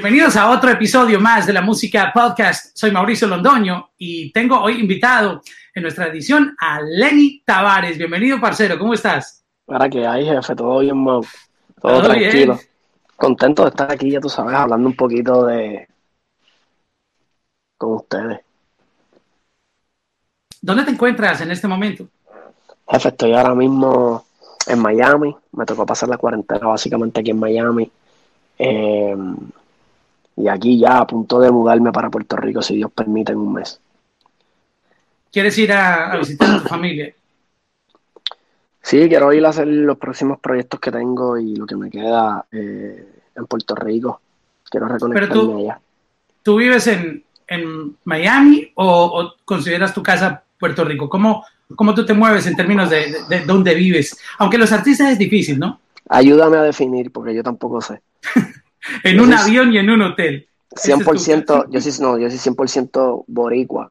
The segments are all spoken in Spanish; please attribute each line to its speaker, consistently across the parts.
Speaker 1: Bienvenidos a otro episodio más de la Música Podcast. Soy Mauricio Londoño y tengo hoy invitado en nuestra edición a Lenny Tavares. Bienvenido, parcero. ¿Cómo estás?
Speaker 2: Para que hay, jefe, todo bien, Mau. Todo, tranquilo. Contento de estar aquí, ya tú sabes, hablando un poquito de. con ustedes.
Speaker 1: ¿Dónde te encuentras en este momento?
Speaker 2: Jefe, estoy ahora mismo en Miami. Me tocó pasar la cuarentena básicamente aquí en Miami. Eh, y aquí ya a punto de mudarme para Puerto Rico, si Dios permite, en un mes.
Speaker 1: ¿Quieres ir a, visitar a tu familia?
Speaker 2: Sí, quiero ir a hacer los próximos proyectos que tengo y lo que me queda eh, en Puerto Rico. Quiero reconectarme
Speaker 1: Pero tú,
Speaker 2: allá.
Speaker 1: ¿Tú vives en, en Miami o, o, consideras tu casa Puerto Rico? ¿Cómo, cómo tú te mueves en términos de, de, de dónde vives? Aunque los artistas es difícil, ¿no?
Speaker 2: Ayúdame a definir, porque yo tampoco sé.
Speaker 1: en
Speaker 2: Yo
Speaker 1: un
Speaker 2: soy-
Speaker 1: avión y en un hotel. Ese es tu
Speaker 2: 100%,
Speaker 1: caso.
Speaker 2: yo sí, no, yo sí 100% boricua,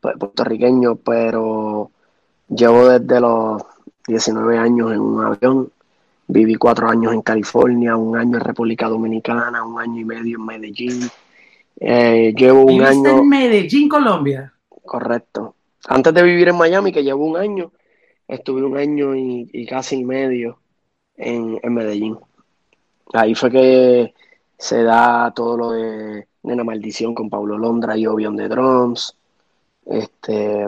Speaker 2: pu- puertorriqueño, pero llevo desde los 19 años en un avión, viví cuatro años en California, un año en República Dominicana, un año y medio en Medellín, Eh, llevo un año,
Speaker 1: en Medellín, Colombia.
Speaker 2: correcto, antes de vivir en Miami, que llevo un año, estuve un año y, y casi y medio en, en Medellín. Ahí fue que se da todo lo de Nena Maldición con Pablo Londra y Obion de Drums. Este,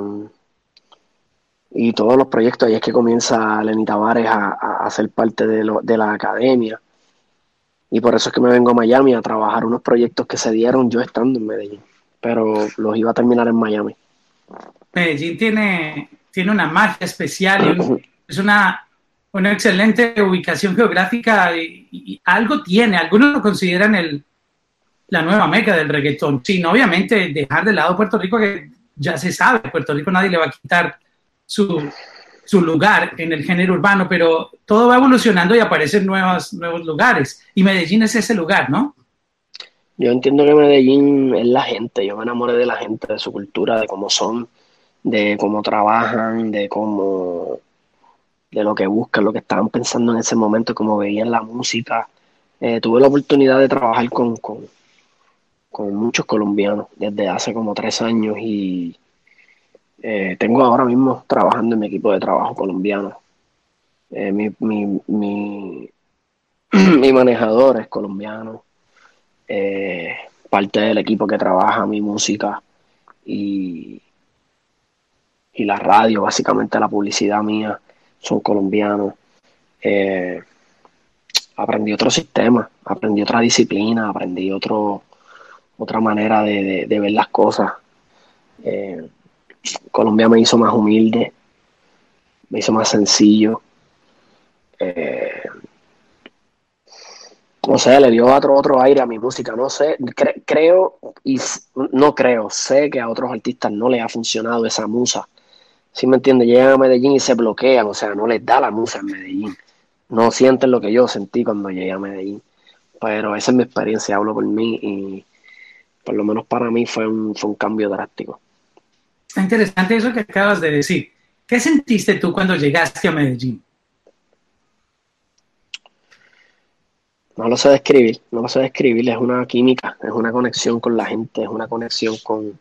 Speaker 2: y todos los proyectos. Ahí es que comienza Lenny Tavares a, a, a ser parte de, lo, de la academia. Y por eso es que me vengo a Miami a trabajar unos proyectos que se dieron yo estando en Medellín. Pero los iba a terminar en Miami.
Speaker 1: Medellín tiene, tiene una magia especial es una, una excelente ubicación geográfica y, algo tiene. Algunos lo consideran el, la nueva meca del reggaetón. Sin obviamente dejar de lado Puerto Rico, que ya se sabe, Puerto Rico nadie le va a quitar su, su lugar en el género urbano, pero todo va evolucionando y aparecen nuevos, nuevos lugares. Y Medellín es ese lugar, ¿no?
Speaker 2: Yo entiendo que Medellín es la gente, yo me enamoré de la gente, de su cultura, de cómo son, de cómo trabajan, de cómo, de lo que buscan, lo que estaban pensando en ese momento, cómo veían la música. Eh, tuve la oportunidad de trabajar con, con, muchos colombianos desde hace como tres años y eh, tengo ahora mismo trabajando en mi equipo de trabajo colombiano. Eh, mi, mi, mi, mi manejador es colombiano parte del equipo que trabaja mi música y, y la radio, básicamente la publicidad mía, son colombianos. Eh, aprendí otro sistema, aprendí otra disciplina, aprendí otro, otra manera de, de- ver las cosas. Eh, Colombia me hizo más humilde, me hizo más sencillo. Eh, no sé, le dio otro, otro aire a mi música, no sé, cre- creo y no creo, sé que a otros artistas no les ha funcionado esa musa. ¿Sí me entiendes? Llegan a Medellín y se bloquean, o sea, no les da la musa en Medellín. No sienten lo que yo sentí cuando llegué a Medellín. Pero esa es mi experiencia, hablo por mí y por lo menos para mí fue un, fue un cambio drástico.
Speaker 1: Está interesante eso que acabas de decir. ¿Qué sentiste tú cuando llegaste a Medellín?
Speaker 2: No lo sé describir, no lo sé describir, es una química, es una conexión con la gente, es una conexión con,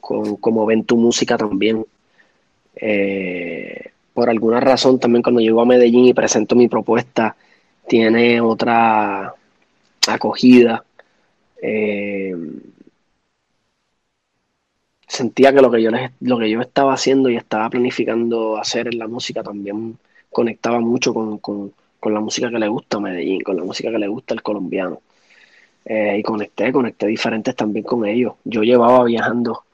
Speaker 2: con cómo ven tu música también. Eh, por alguna razón también cuando llego a Medellín y presento mi propuesta, tiene otra acogida. Eh, sentía que lo que yo lo que yo estaba haciendo y estaba planificando hacer en la música también conectaba mucho con, con- con la música que le gusta a Medellín, con la música que le gusta al colombiano. Eh, y conecté, conecté diferentes también con ellos. Yo llevaba viajando,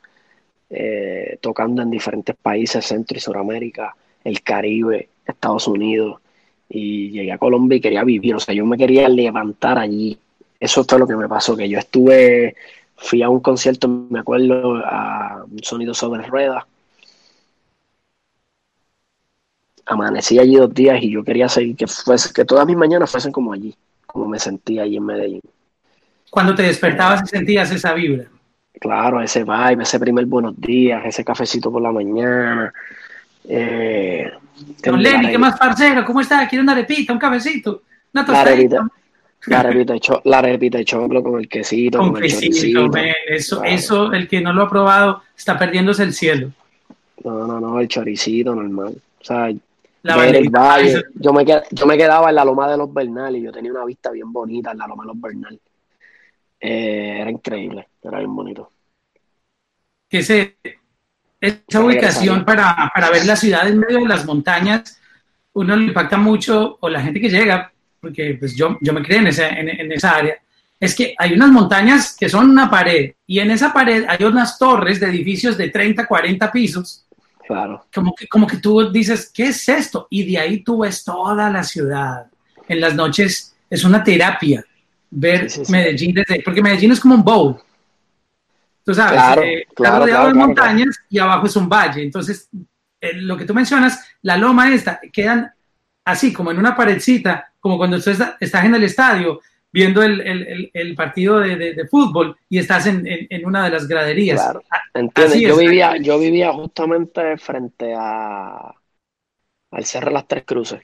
Speaker 2: eh, tocando en diferentes países, Centro y Suramérica, el Caribe, Estados Unidos, y llegué a Colombia y quería vivir, o sea, yo me quería levantar allí. Eso fue lo que me pasó, que yo estuve, fui a un concierto, me acuerdo, a un sonido sobre ruedas. Amanecí allí dos días y yo quería seguir, que fuese, que todas mis mañanas fuesen como allí, como me sentía allí en Medellín.
Speaker 1: Cuando te despertabas y sentías esa vibra.
Speaker 2: Claro, ese vibe, ese primer buenos días, ese cafecito por la mañana. Eh,
Speaker 1: Don Lenny, ¿qué más, parcero? ¿Cómo está? ¿Quiere una arepita, un cafecito? Una
Speaker 2: La arepita,
Speaker 1: tostadita.
Speaker 2: La repita la repita choclo con el quesito, con, el choricito.
Speaker 1: eso, eso, el que no lo ha probado, está perdiéndose el cielo.
Speaker 2: No, no, no, el choricito normal. O sea, el valle. Yo me, yo me quedaba en la loma de los Bernal y yo tenía una vista bien bonita en la loma de los Bernal. Eh, era increíble, era bien bonito.
Speaker 1: Ese, esa ubicación para, para, ver la ciudad en medio de las montañas, uno le impacta mucho, o la gente que llega, porque pues yo, yo me crié en, en, esa área, es que hay unas montañas que son una pared, y en esa pared hay unas torres de edificios de 30, 40 pisos.
Speaker 2: Claro.
Speaker 1: Como que, como que tú dices, ¿qué es esto? Y de ahí tú ves toda la ciudad. En las noches es una terapia ver Medellín desde, porque Medellín es como un bowl. Tú sabes, claro, eh, está rodeado de montañas y abajo es un valle. Entonces, eh, lo que tú mencionas, la loma esta, quedan así, como en una paredcita, como cuando tú estás en el estadio viendo el, partido de, fútbol y estás en, una de las graderías.
Speaker 2: Claro, entiendes. Yo vivía, yo vivía justamente frente a al Cerro Las Tres Cruces.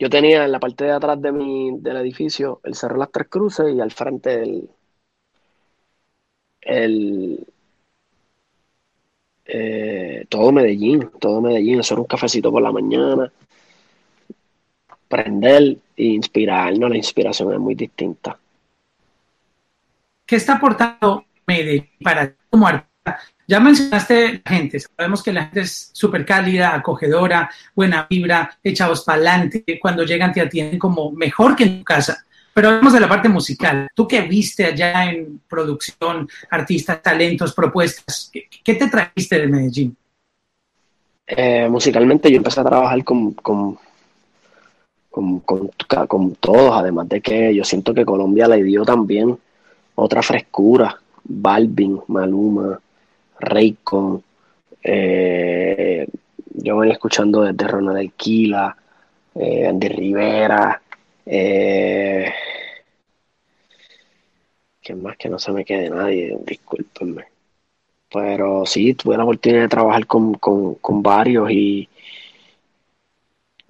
Speaker 2: Yo tenía en la parte de atrás de mi, del edificio el Cerro Las Tres Cruces y al frente el, el eh, todo Medellín, todo Medellín, hacer un cafecito por la mañana, prender e inspirarnos, la inspiración es muy distinta.
Speaker 1: ¿Qué está aportando Medellín para como artista? Ya mencionaste la gente, sabemos que la gente es súper cálida, acogedora, buena vibra, echados para adelante, cuando llegan te atienden como mejor que en tu casa. Pero hablamos de la parte musical. Tú que viste allá en producción, artistas, talentos, propuestas, ¿qué, te trajiste de Medellín?
Speaker 2: Eh, musicalmente yo empecé a trabajar con, con, con, con, todos, además de que yo siento que Colombia le dio también otra frescura. Balvin, Maluma, Raycon. Eh, yo venía escuchando desde Ronald Alquila, eh, Andy Rivera. Eh, que más que no se me quede nadie, discúlpenme. Pero sí, tuve la oportunidad de trabajar con, con varios y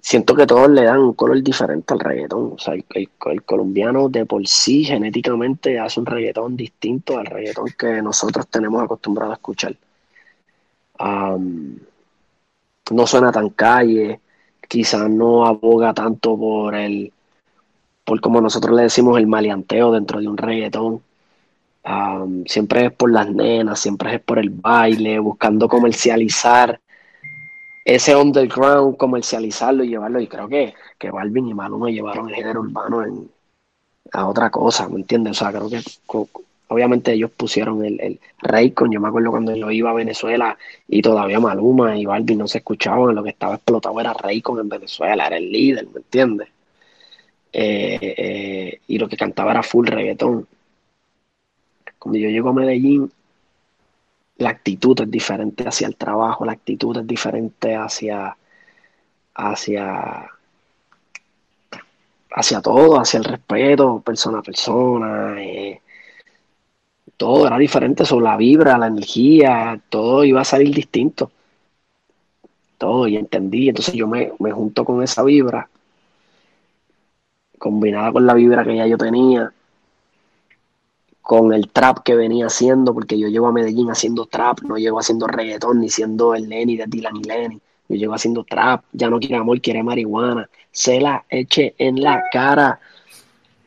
Speaker 2: siento que todos le dan un color diferente al reggaetón. O sea, el, colombiano de por sí genéticamente hace un reggaetón distinto al reggaetón que nosotros tenemos acostumbrado a escuchar. no suena tan calle, quizás no aboga tanto por el, por como nosotros le decimos, el maleanteo dentro de un reggaetón. siempre es por las nenas, siempre es por el baile, buscando comercializar ese underground, comercializarlo y llevarlo. Y creo que, que Balvin y Maluma llevaron el género urbano en, a otra cosa, ¿me entiendes? O sea, creo que obviamente ellos pusieron el, el Raycon. Yo me acuerdo cuando yo iba a Venezuela y todavía Maluma y Balvin no se escuchaban, lo que estaba explotado era Raycon en Venezuela, era el líder, ¿me entiendes? Eh, eh, y lo que cantaba era full reggaetón. Cuando yo llego a Medellín, la actitud es diferente hacia el trabajo, la actitud es diferente hacia, hacia, hacia todo, hacia el respeto, persona a persona. Eh, todo era diferente sobre la vibra, la energía, todo iba a salir distinto. Todo, y entendí. Entonces yo me, me junto con esa vibra, combinada con la vibra que ya yo tenía con el trap que venía haciendo, porque yo llevo a Medellín haciendo trap, no llevo haciendo reggaetón ni siendo el Lenny de Dylan y Lenny. Yo llevo haciendo trap, ya no quiere amor, quiere marihuana. Se la eche en la cara.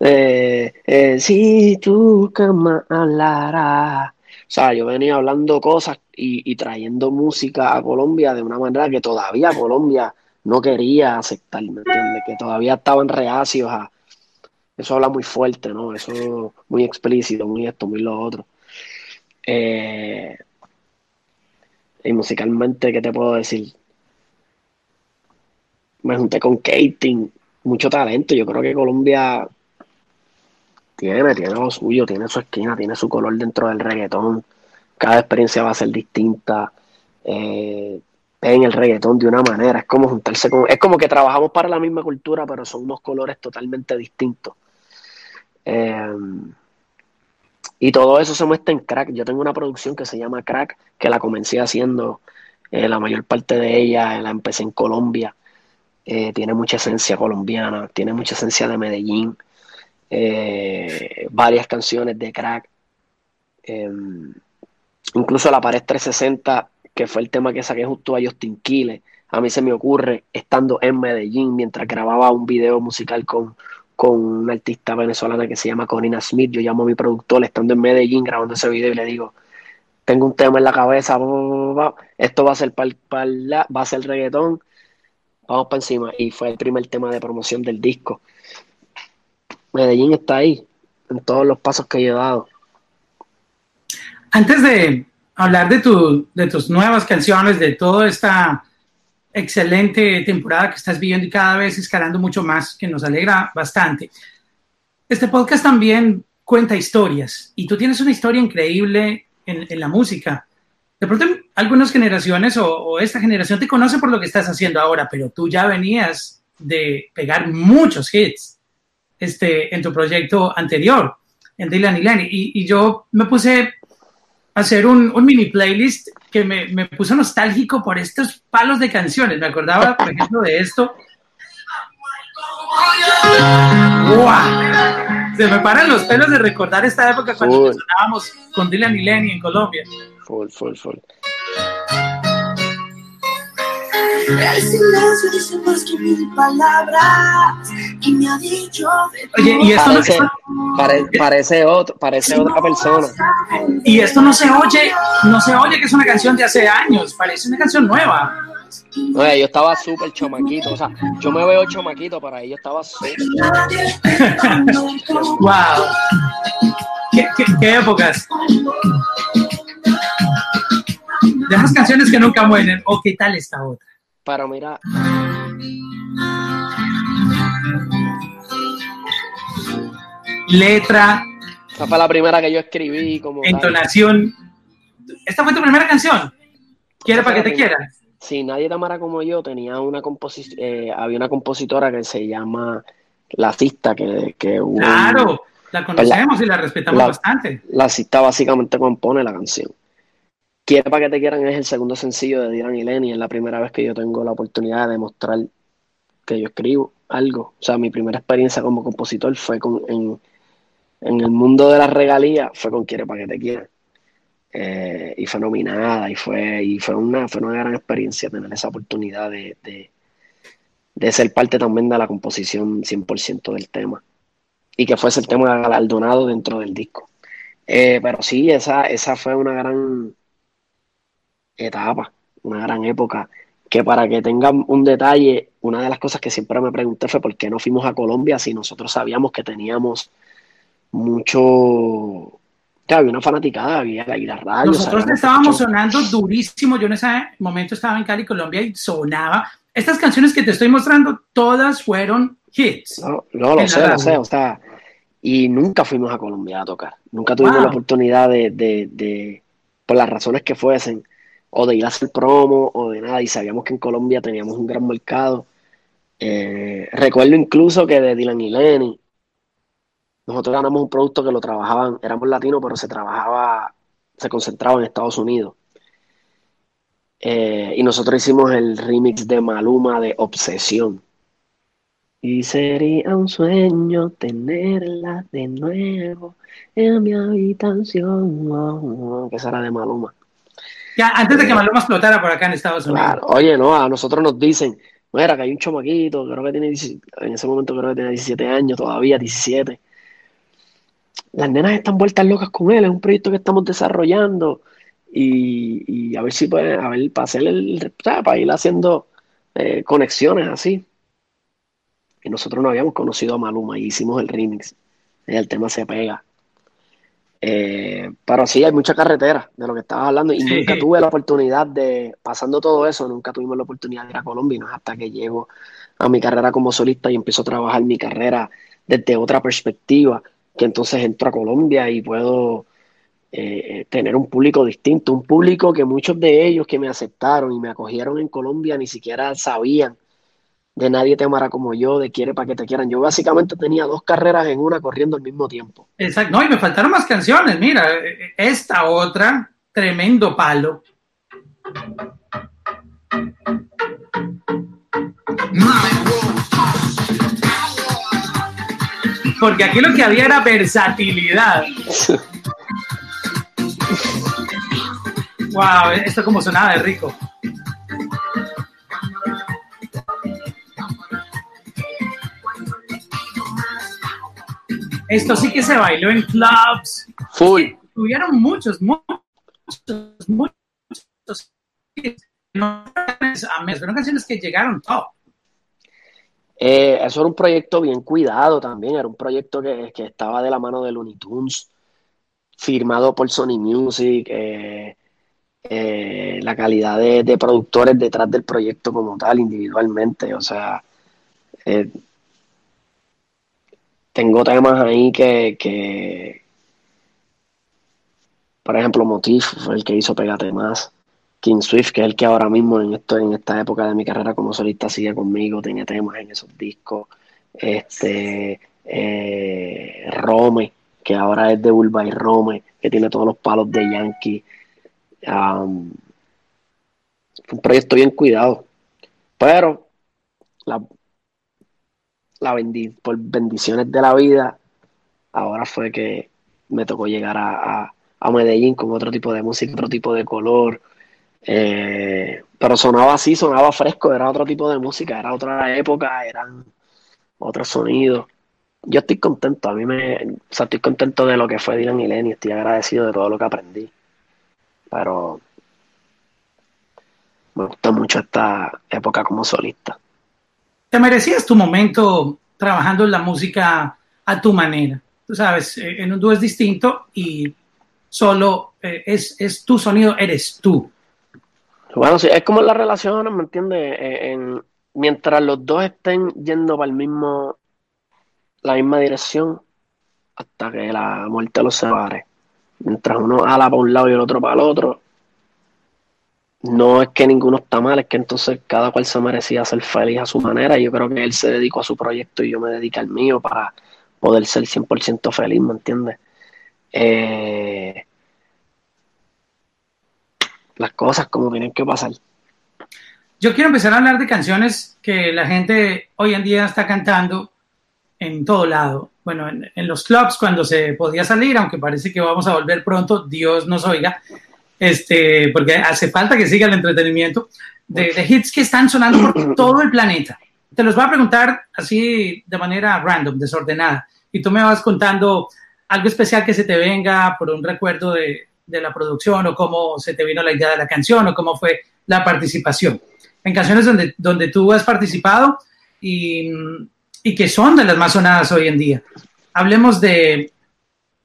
Speaker 2: Eh, eh, si tu cama hablará. O sea, yo venía hablando cosas y, y, trayendo música a Colombia de una manera que todavía Colombia no quería aceptar, ¿me entiendes? Que todavía estaban reacios a, eso habla muy fuerte, ¿no? Eso muy explícito, muy esto, muy lo otro. Eh, y musicalmente, ¿qué te puedo decir? Me junté con Kating, mucho talento. Yo creo que Colombia tiene, tiene lo suyo, tiene su esquina, tiene su color dentro del reggaetón. Cada experiencia va a ser distinta. Eh, en el reggaetón de una manera. Es como juntarse con. Es como que trabajamos para la misma cultura, pero son unos colores totalmente distintos. Em, y todo eso se muestra en Crack. Yo tengo una producción que se llama Crack, que la comencé haciendo, eh, la mayor parte de ella la empecé en Colombia. Eh, tiene mucha esencia colombiana, tiene mucha esencia de Medellín. eh, varias canciones de crack. Em, incluso la pared 360, que fue el tema que saqué justo a Justin Quiles, a mí se me ocurre estando en Medellín mientras grababa un video musical con, con una artista venezolana que se llama Corina Smith. Yo llamo a mi productor estando en Medellín grabando ese video y le digo, tengo un tema en la cabeza, esto va a ser para va a ser reggaetón, vamos para encima. Y fue el primer tema de promoción del disco. Medellín está ahí, en todos los pasos que he dado.
Speaker 1: Antes de hablar de, tu, de tus nuevas canciones, de toda esta excelente temporada que estás viviendo y cada vez escalando mucho más, que nos alegra bastante. Este podcast también cuenta historias y tú tienes una historia increíble en, la música. De pronto algunas generaciones o, esta generación te conoce por lo que estás haciendo ahora, pero tú ya venías de pegar muchos hits este, en tu proyecto anterior, en Dylan y Lenny. Y, yo me puse a hacer un, un mini playlist que me, me, puso nostálgico por estos palos de canciones. Me acordaba, por ejemplo, de esto. ¡Wow! Se me paran los pelos de recordar esta época cuando sonábamos con Dylan y Lenny en Colombia.
Speaker 2: Full, full, full.
Speaker 3: El silencio dice más que mil palabras y me ha dicho
Speaker 1: Oye, y esto
Speaker 2: parece, no parece, otro, parece otra persona.
Speaker 1: Y esto no se oye, no se oye que es una canción de hace años, parece una canción nueva.
Speaker 2: Oye, yo estaba súper chomaquito, o sea, yo me veo chomaquito, para ellos estaba súper.
Speaker 1: ¡Wow! ¿Qué, qué, épocas? De esas canciones que nunca mueren, o qué tal esta otra.
Speaker 2: Pero mira.
Speaker 1: Letra.
Speaker 2: Esta fue la primera que yo escribí. como
Speaker 1: Entonación. ¿Esta fue tu primera canción? ¿Quiere para que te quiera?
Speaker 2: Sí, Nadie Tamara como yo tenía una composición, eh, había una compositora que se llama La Cista, que, que
Speaker 1: Claro, la conocemos y la respetamos bastante.
Speaker 2: La Cista básicamente compone la canción. Quiere para que te quieran es el segundo sencillo de Dylan y Lenny, es la primera vez que yo tengo la oportunidad de mostrar que yo escribo algo. O sea, mi primera experiencia como compositor fue con, en, el mundo de las regalías, fue con Quiere para que te quieran. Eh, y fue nominada y fue, y fue, una, fue una gran experiencia tener esa oportunidad de, de, ser parte también de la composición 100% del tema y que fuese el tema galardonado dentro del disco. Eh, pero sí, esa, esa fue una gran etapa, una gran época, que para que tengan un detalle, una de las cosas que siempre me pregunté fue por qué no fuimos a Colombia si nosotros sabíamos que teníamos mucho había una fanaticada, había la radio.
Speaker 1: Nosotros estábamos sonando durísimo. Yo en ese momento estaba en Cali, Colombia, y sonaba. Estas canciones que te estoy mostrando, todas fueron hits.
Speaker 2: No, no lo sé, lo sé. O sea, y nunca fuimos a Colombia a tocar. Nunca tuvimos la oportunidad de, de, de, por las razones que fuesen, o de ir a hacer promo, o de nada. Y sabíamos que en Colombia teníamos un gran mercado. Eh, recuerdo incluso que de Dylan y Lenny, nosotros ganamos un producto que lo trabajaban, éramos latinos, pero se trabajaba, se concentraba en Estados Unidos. Eh, y nosotros hicimos el remix de Maluma de Obsesión. Y sería un sueño tenerla de nuevo en mi habitación. que será de Maluma.
Speaker 1: Ya, antes de que eh, Maluma explotara por acá en Estados Unidos. Claro,
Speaker 2: oye, no, a nosotros nos dicen, mira, que hay un chomaquito, creo que tiene, en ese momento creo que tiene 17 años todavía, 17 las nenas están vueltas locas con él, es un proyecto que estamos desarrollando y, a ver si puede, a ver, para hacer el, para ir haciendo eh, conexiones así. Y nosotros no habíamos conocido a Maluma y hicimos el remix. El tema se pega. Eh, pero sí, hay mucha carretera de lo que estabas hablando y nunca tuve la oportunidad de, pasando todo eso, nunca tuvimos la oportunidad de ir a Colombia, no hasta que llego a mi carrera como solista y empiezo a trabajar mi carrera desde otra perspectiva que entonces entro a Colombia y puedo eh, tener un público distinto, un público que muchos de ellos que me aceptaron y me acogieron en Colombia ni siquiera sabían de Nadie te amará como yo, de Quiere para que te quieran. Yo básicamente tenía dos carreras en una corriendo al mismo tiempo.
Speaker 1: Exacto, no, y me faltaron más canciones, mira, esta otra, tremendo palo. porque aquí lo que había era versatilidad. Wow, esto como sonaba de rico. Esto sí que se bailó en clubs.
Speaker 2: Full.
Speaker 1: Tuvieron muchos, muchos, muchos. No, fueron canciones que llegaron top.
Speaker 2: Eh, eso era un proyecto bien cuidado también, era un proyecto que, que estaba de la mano de Looney Tunes, firmado por Sony Music, eh, eh, la calidad de, de, productores detrás del proyecto como tal, individualmente, o sea, tengo temas ahí que, que, por ejemplo, Motif fue el que hizo Pégate Más. King Swift, que es el que ahora mismo en, esto, en esta época de mi carrera como solista sigue conmigo, tiene temas en esos discos. Este, eh, Rome, que ahora es de Ulva y Rome, que tiene todos los palos de Yankee. Um, fue un proyecto bien cuidado. Pero la bendi por bendiciones de la vida, ahora fue que me tocó llegar a, a, a Medellín con otro tipo de música, otro tipo de color, eh, pero sonaba así, sonaba fresco, era otro tipo de música, era otra época, eran otros sonidos. Yo estoy contento, a mí me, o sea, estoy contento de lo que fue Dylan y Lenny, estoy agradecido de todo lo que aprendí. Pero me gusta mucho esta época como solista.
Speaker 1: Te merecías tu momento trabajando en la música a tu manera. Tú sabes, eh, en un dúo es distinto y solo eh, es, es tu sonido, eres tú.
Speaker 2: Bueno, sí, es como las relaciones, ¿me entiendes? Eh, en, mientras los dos estén yendo para el mismo, la misma dirección, hasta que la muerte los separe. Mientras uno ala para un lado y el otro para el otro, no es que ninguno está mal, es que entonces cada cual se merecía ser feliz a su manera. Yo creo que él se dedicó a su proyecto y yo me dedico al mío para poder ser 100% feliz, ¿me entiendes? Eh, las cosas como tienen que pasar.
Speaker 1: Yo quiero empezar a hablar de canciones que la gente hoy en día está cantando en todo lado. Bueno, en, en, los clubs cuando se podía salir, aunque parece que vamos a volver pronto, Dios nos oiga, este, porque hace falta que siga el entretenimiento, de, de hits que están sonando por todo el planeta. Te los voy a preguntar así de manera random, desordenada, y tú me vas contando algo especial que se te venga por un recuerdo de, de la producción o cómo se te vino la idea de la canción o cómo fue la participación. En canciones donde, donde tú has participado y, y que son de las más sonadas hoy en día. Hablemos de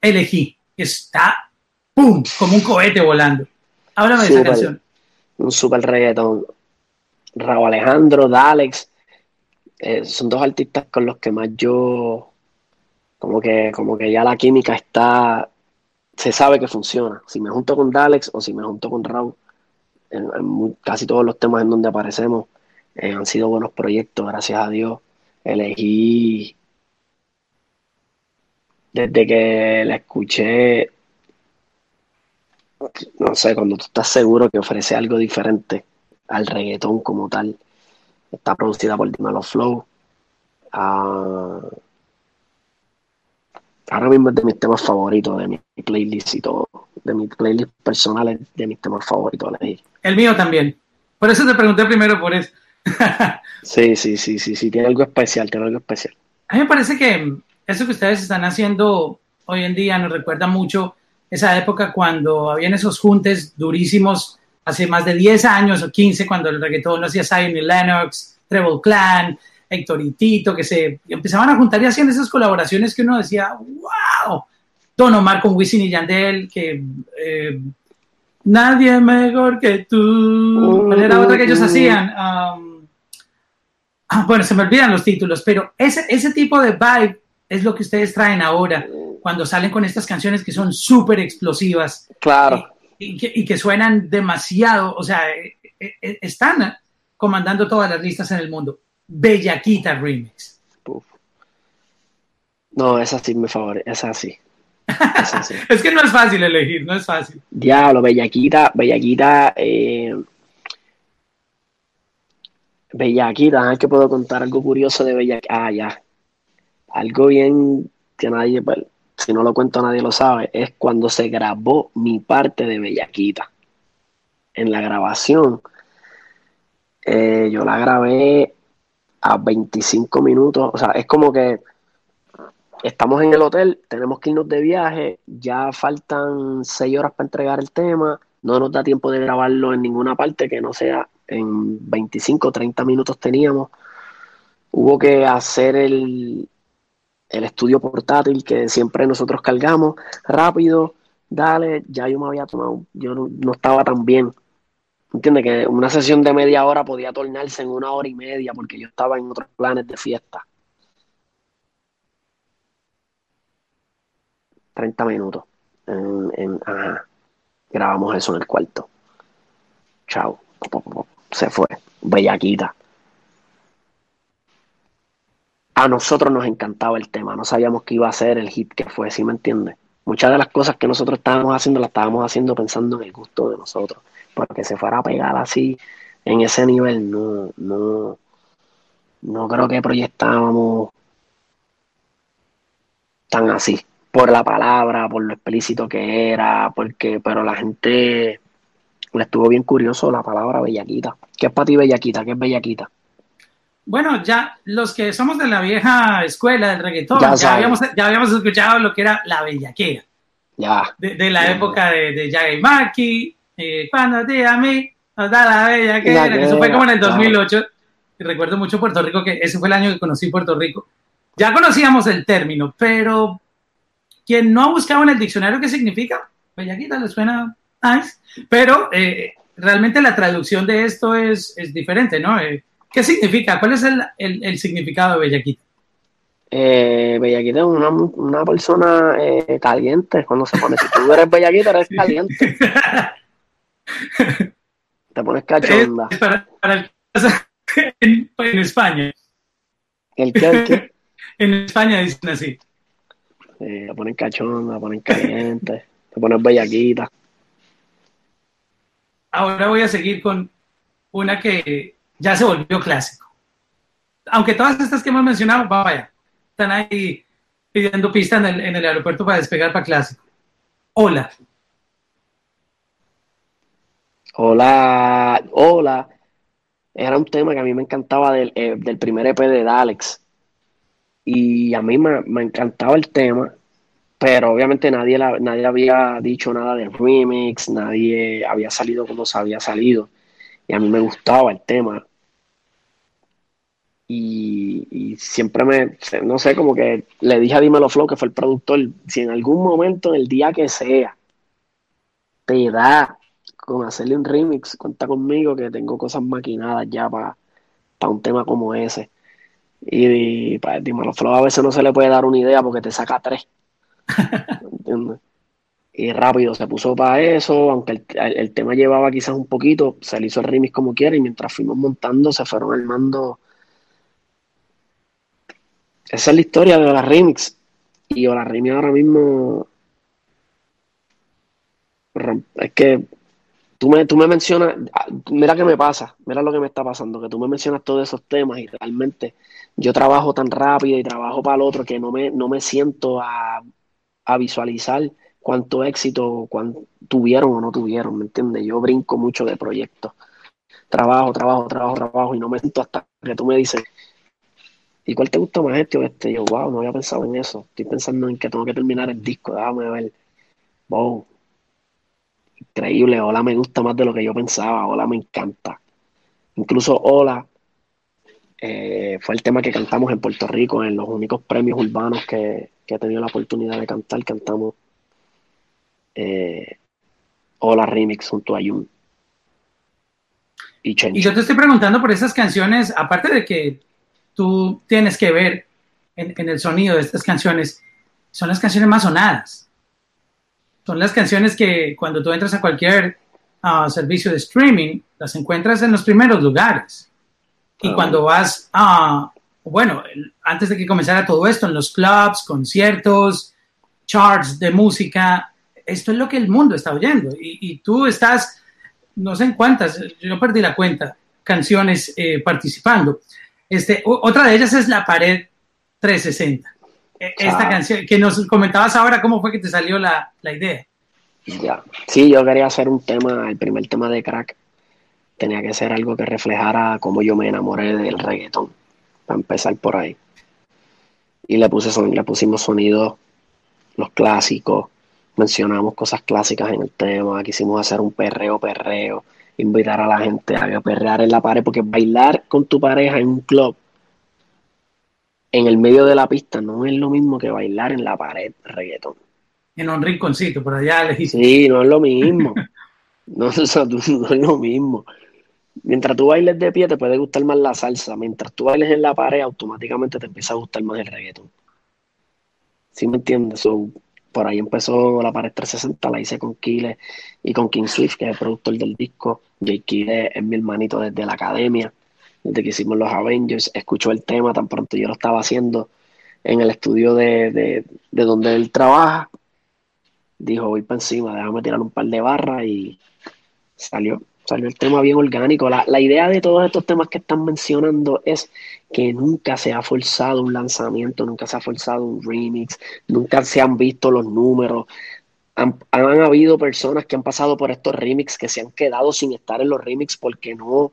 Speaker 1: Elegí, que está ¡pum! como un cohete volando. Háblame super, de esa canción.
Speaker 2: Un super reggaetón. Raúl Alejandro, Dalex, eh, son dos artistas con los que más yo, como que, como que ya la química está se sabe que funciona. Si me junto con Dalex o si me junto con Raúl, en, en casi todos los temas en donde aparecemos eh, han sido buenos proyectos, gracias a Dios. Elegí desde que la escuché, no sé, cuando tú estás seguro que ofrece algo diferente al reggaetón como tal. Está producida por Dimelo Flow. Uh, ahora mismo es de mis temas favoritos, de mi playlist y todo, de mi playlist personal, de mis temas favoritos.
Speaker 1: El mío también. Por eso te pregunté primero por eso.
Speaker 2: sí, sí, sí, sí, sí, tiene algo especial, tiene algo especial.
Speaker 1: A mí me parece que eso que ustedes están haciendo hoy en día nos recuerda mucho esa época cuando habían esos juntes durísimos hace más de 10 años o 15 cuando el reggaetón lo hacía Zion y Lennox, Treble Clan, Héctor y Tito, que se empezaban a juntar y hacían esas colaboraciones que uno decía, wow, Don Omar con Wisin y Yandel, que eh, nadie mejor que tú. ¿Cuál era otra que ellos hacían? Um, bueno, se me olvidan los títulos, pero ese, ese tipo de vibe es lo que ustedes traen ahora, cuando salen con estas canciones que son súper explosivas.
Speaker 2: Claro.
Speaker 1: Y, y, que, y, que, suenan demasiado, o sea, están comandando todas las listas en el mundo. Bellaquita Remix.
Speaker 2: Uf. No, esa sí me favorece, esa sí.
Speaker 1: Esa sí. es que no es fácil elegir, no es fácil.
Speaker 2: Diablo, Bellaquita, Bellaquita, eh... Bellaquita, es que puedo contar algo curioso de Bellaquita. Ah, ya. Algo bien que nadie, pues, si no lo cuento nadie lo sabe, es cuando se grabó mi parte de Bellaquita. En la grabación, eh, yo la grabé a 25 minutos, o sea, es como que estamos en el hotel, tenemos que irnos de viaje, ya faltan 6 horas para entregar el tema, no nos da tiempo de grabarlo en ninguna parte que no sea en 25 o 30 minutos teníamos. Hubo que hacer el, el estudio portátil que siempre nosotros cargamos rápido, dale, ya yo me había tomado, yo no, estaba tan bien. Entiende que una sesión de media hora podía tornarse en una hora y media porque yo estaba en otros planes de fiesta. 30 minutos. En, grabamos eso en el cuarto. Chao. Se fue. Bellaquita a nosotros nos encantaba el tema, no sabíamos que iba a ser el hit que fue, ¿sí me entiendes? Muchas de las cosas que nosotros estábamos haciendo las estábamos haciendo pensando en el gusto de nosotros, porque se fuera a pegar así en ese nivel, no, no, no creo que proyectábamos tan así, por la palabra, por lo explícito que era, porque, pero la gente le estuvo bien curioso la palabra bellaquita. ¿Qué es para ti bellaquita? ¿Qué es bellaquita?
Speaker 1: Bueno, ya los que somos de la vieja escuela del reggaetón, ya, habíamos, ya habíamos escuchado lo que era la bellaquera.
Speaker 2: Ya.
Speaker 1: De, la época de, de Jagger Maki, eh, cuando te a mí, nos da la bellaquera, que eso fue como en el 2008. Y recuerdo mucho Puerto Rico, que ese fue el año que conocí Puerto Rico. Ya conocíamos el término, pero quien no ha buscado en el diccionario qué significa, bellaquita le suena nice, pero eh, realmente la traducción de esto es, es diferente, ¿no? Eh, ¿Qué significa? ¿Cuál es el, significado de Bellaquita?
Speaker 2: Eh, Bellaquita es una, persona eh, caliente. Cuando se pone, si tú eres Bellaquita, eres caliente. Te pones cachonda.
Speaker 1: Para, para en, en, España.
Speaker 2: ¿El qué? ¿El qué?
Speaker 1: En España dicen así.
Speaker 2: Eh, te ponen cachonda, te ponen caliente, te pones bellaquita.
Speaker 1: Ahora voy a seguir con una que ya se volvió clásico. Aunque todas estas que hemos mencionado, vaya, están ahí pidiendo pista en el, en el aeropuerto para despegar para clásico. Hola.
Speaker 2: Hola, hola. Era un tema que a mí me encantaba del, eh, primer EP de Dalex. Y a mí me, me, encantaba el tema, pero obviamente nadie, nadie había dicho nada del remix, nadie había salido como se había salido. Y a mí me gustaba el tema y, siempre me, no sé, como que le dije a Dímelo Flow, que fue el productor, si en algún momento, en el día que sea, te da con hacerle un remix, cuenta conmigo que tengo cosas maquinadas ya para un tema como ese. Y, para Dímelo Flow a veces no se le puede dar una idea porque te saca tres. ¿Entiendes? Y rápido se puso para eso, aunque el, tema llevaba quizás un poquito, se le hizo el remix como quiera y mientras fuimos montando se fueron armando esa es la historia de la remix. Y la remix ahora mismo. Es que tú me, tú me mencionas. Mira qué me pasa. Mira lo que me está pasando. Que tú me mencionas todos esos temas y realmente yo trabajo tan rápido y trabajo para el otro que no me, no me siento a, visualizar cuánto éxito tuvieron o no tuvieron. ¿Me entiendes? Yo brinco mucho de proyectos. Trabajo, trabajo, trabajo, trabajo y no me siento hasta que tú me dices ¿y cuál te gusta más este o este? yo, wow, no había pensado en eso. Estoy pensando en que tengo que terminar el disco, déjame ver. Wow. Increíble, Hola me gusta más de lo que yo pensaba, Hola me encanta. Incluso Hola eh, fue el tema que cantamos en Puerto Rico, en los únicos premios urbanos que, he tenido la oportunidad de cantar, cantamos eh, Hola Remix junto a Jun.
Speaker 1: Y, y yo te estoy preguntando por esas canciones, aparte de que tú tienes que ver en, el sonido de estas canciones, son las canciones más sonadas. Son las canciones que cuando tú entras a cualquier ah, servicio de streaming, las encuentras en los primeros lugares. Y ah. cuando vas a, bueno, antes de que comenzara todo esto, en los clubs, conciertos, charts de música, esto es lo que el mundo está oyendo. Y, tú estás, no sé en cuántas, yo perdí la cuenta, canciones eh, participando. Este, otra de ellas es la pared 360. e, esta canción, que nos comentabas ahora, ¿cómo fue que te salió la, la idea?
Speaker 2: Ya. Sí, yo quería hacer un tema, el primer tema de crack. Tenía que ser algo que reflejara cómo yo me enamoré del reggaetón. Para empezar por ahí. Y le, puse son, le pusimos sonidos, los clásicos. Mencionamos cosas clásicas en el tema. Quisimos hacer un perreo, perreo. Invitar a la gente a perrear en la pared. Porque bailar con tu pareja en un club en el medio de la pista no es lo mismo que bailar en la pared reggaetón
Speaker 1: en un rinconcito por allá.
Speaker 2: Sí, no es lo mismo. no, es lo mismo. Mientras tú bailes de pie te puede gustar más la salsa. Mientras tú bailes en la pared, automáticamente te empieza a gustar más el reggaetón. ¿Sí me entiendes? Por ahí empezó la pared 360, la hice con Kile y con King Swift, que es el productor del disco. Jay Kile es mi hermanito desde la academia, desde que hicimos los Avengers. Escuchó el tema tan pronto yo lo estaba haciendo en el estudio de donde él trabaja dijo, voy para encima, déjame tirar un par de barras y salió, salió el tema bien orgánico. La, la, idea de todos estos temas que están mencionando es que nunca se ha forzado un lanzamiento, nunca se ha forzado un remix, nunca se han visto los números. Han, han habido personas que han pasado por estos remix que se han quedado sin estar en los remix porque no,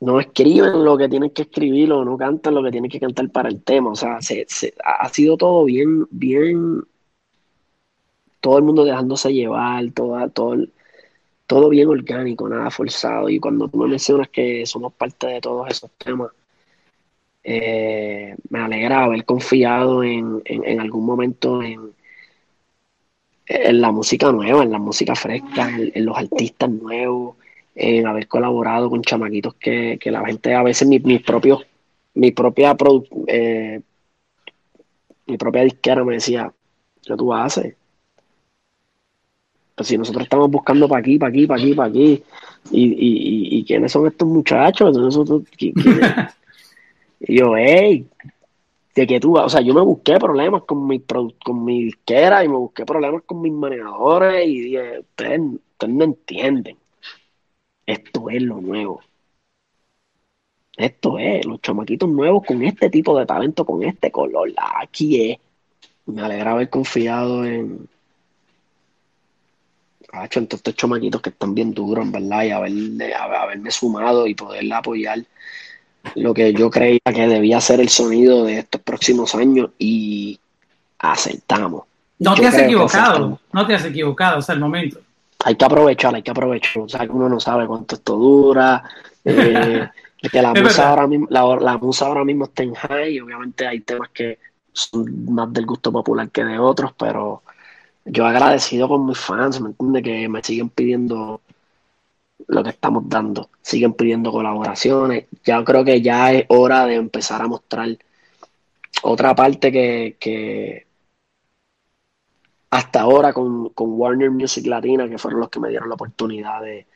Speaker 2: no escriben lo que tienen que escribir o no cantan lo que tienen que cantar para el tema. O sea, se, ha sido todo bien, bien, todo el mundo dejándose llevar, todo, todo, todo bien orgánico, nada forzado. Y cuando tú me mencionas que somos parte de todos esos temas, eh, me alegra haber confiado en, algún momento en, en, la música nueva, en la música fresca, en los artistas nuevos en haber colaborado con chamaquitos que, la gente a veces mis, propios mi propia eh, mi propia disquera me decía ¿qué tú haces? Pues si nosotros estamos buscando para aquí, para aquí, para aquí, para aquí y, y, y, quiénes son estos muchachos nosotros, y yo hey de que tú, o sea, yo me busqué problemas con mi, con mi disquera y me busqué problemas con mis manejadores y dije, ustedes, ustedes no entienden esto es lo nuevo. Esto es, los chamaquitos nuevos con este tipo de talento, con este color. Aquí es. Me alegra haber confiado en. Hacho, en todos estos chamaquitos que están bien duros, en verdad, y haberme sumado y poderle apoyar lo que yo creía que debía ser el sonido de estos próximos años y aceptamos.
Speaker 1: No te has equivocado, no te has equivocado hasta el momento
Speaker 2: hay que aprovechar, hay que aprovechar. O sea, que uno no sabe cuánto esto dura. Eh, que la musa, ahora mismo, la, musa ahora mismo está en high y obviamente hay temas que son más del gusto popular que de otros, pero yo agradecido con mis fans, ¿me entiendes? Que me siguen pidiendo lo que estamos dando, siguen pidiendo colaboraciones. Ya creo que ya es hora de empezar a mostrar otra parte que, que hasta ahora con, Warner Music Latina, que fueron los que me dieron la oportunidad de,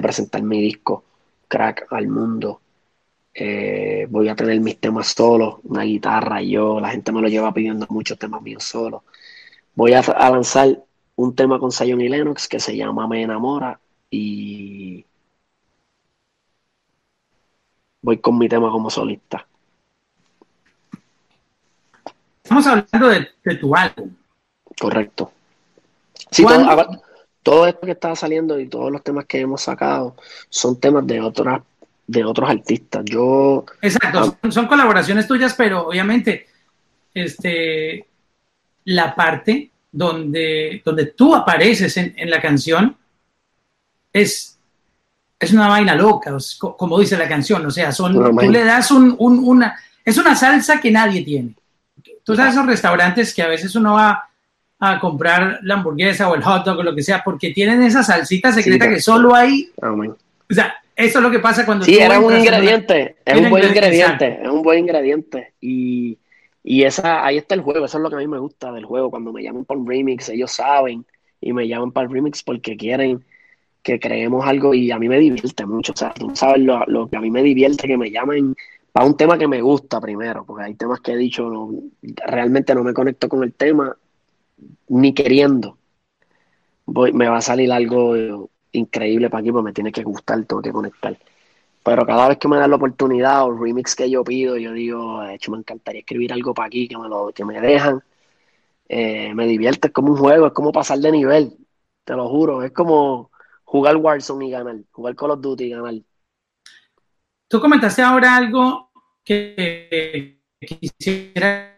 Speaker 2: presentar mi disco Crack al mundo. Eh, voy a tener mis temas solos, una guitarra yo, la gente me lo lleva pidiendo muchos temas míos solos. Voy a, lanzar un tema con Zion y Lennox que se llama Me Enamora y voy con mi tema como solista.
Speaker 1: Estamos hablando de tu álbum.
Speaker 2: Correcto. Sí, todo, esto que está saliendo y todos los temas que hemos sacado son temas de otras de otros artistas. Yo
Speaker 1: Exacto, ah, son, colaboraciones tuyas, pero obviamente este la parte donde, donde tú apareces en, la canción es, es una vaina loca, como dice la canción, o sea, son, tú le das un, una, es una salsa que nadie tiene. Tú sabes esos restaurantes que a veces uno va a comprar la hamburguesa o el hot dog o lo que sea, porque tienen esa salsita secreta que solo hay. o sea, eso es lo que pasa cuando.
Speaker 2: Sí, era un ingrediente, es un buen ingrediente, es un buen ingrediente. Y, y esa, ahí está el juego, eso es lo que a mí me gusta del juego. Cuando me llaman para remix, ellos saben y me llaman para el remix porque quieren que creemos algo y a mí me divierte mucho. O sea, tú sabes lo, lo que a mí me divierte que me llamen para un tema que me gusta primero, porque hay temas que he dicho, no, realmente no me conecto con el tema ni queriendo, voy, me va a salir algo increíble para aquí, porque me tiene que gustar, tengo que conectar. Pero cada vez que me dan la oportunidad o remix que yo pido, yo digo, de hecho, me encantaría escribir algo para aquí, que me, lo, que me dejan. Eh, me divierte, es como un juego, es como pasar de nivel, te lo juro. Es como jugar Warzone y ganar, jugar Call of Duty y ganar.
Speaker 1: Tú comentaste ahora algo que quisiera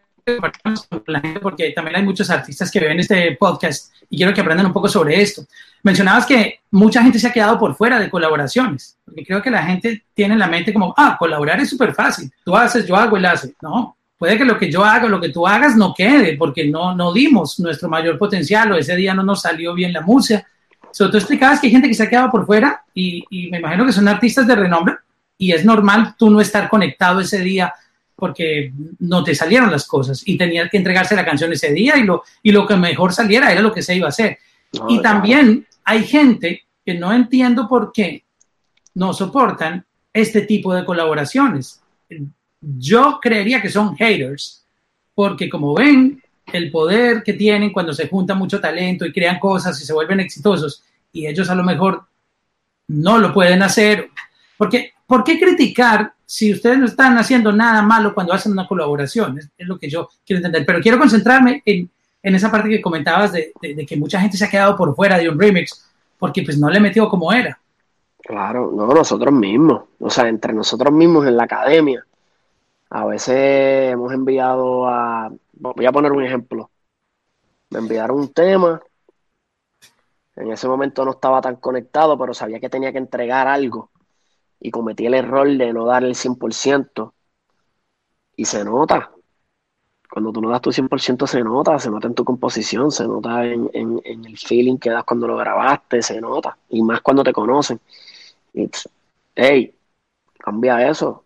Speaker 1: porque también hay muchos artistas que ven este podcast y quiero que aprendan un poco sobre esto. Mencionabas que mucha gente se ha quedado por fuera de colaboraciones, porque creo que la gente tiene en la mente como, ah, colaborar es súper fácil, tú haces, yo hago, él hace. No, puede que lo que yo haga, lo que tú hagas no quede, porque no, no dimos nuestro mayor potencial o ese día no nos salió bien la música. So, tú explicabas que hay gente que se ha quedado por fuera y, y me imagino que son artistas de renombre y es normal tú no estar conectado ese día porque no te salieron las cosas y tenías que entregarse la canción ese día y lo, y lo que mejor saliera era lo que se iba a hacer. y también hay gente que no entiendo por qué no soportan este tipo de colaboraciones. Yo creería que son haters, porque como ven el poder que tienen cuando se junta mucho talento y crean cosas y se vuelven exitosos y ellos a lo mejor no lo pueden hacer, porque ¿por qué criticar si ustedes no están haciendo nada malo cuando hacen una colaboración? Es, lo que yo quiero entender. Pero quiero concentrarme en, en esa parte que comentabas de, de, que mucha gente se ha quedado por fuera de un remix porque pues no le metió como era.
Speaker 2: Claro, no, nosotros mismos, o sea, entre nosotros mismos en la academia. A veces hemos enviado a, voy a poner un ejemplo, me enviaron un tema, en ese momento no estaba tan conectado, pero sabía que tenía que entregar algo y cometí el error de no dar el 100%. Y se nota. Cuando tú no das tu 100% se nota, se nota en tu composición, se nota en, el feeling que das cuando lo grabaste, se nota. Y más cuando te conocen. Y, hey, cambia eso.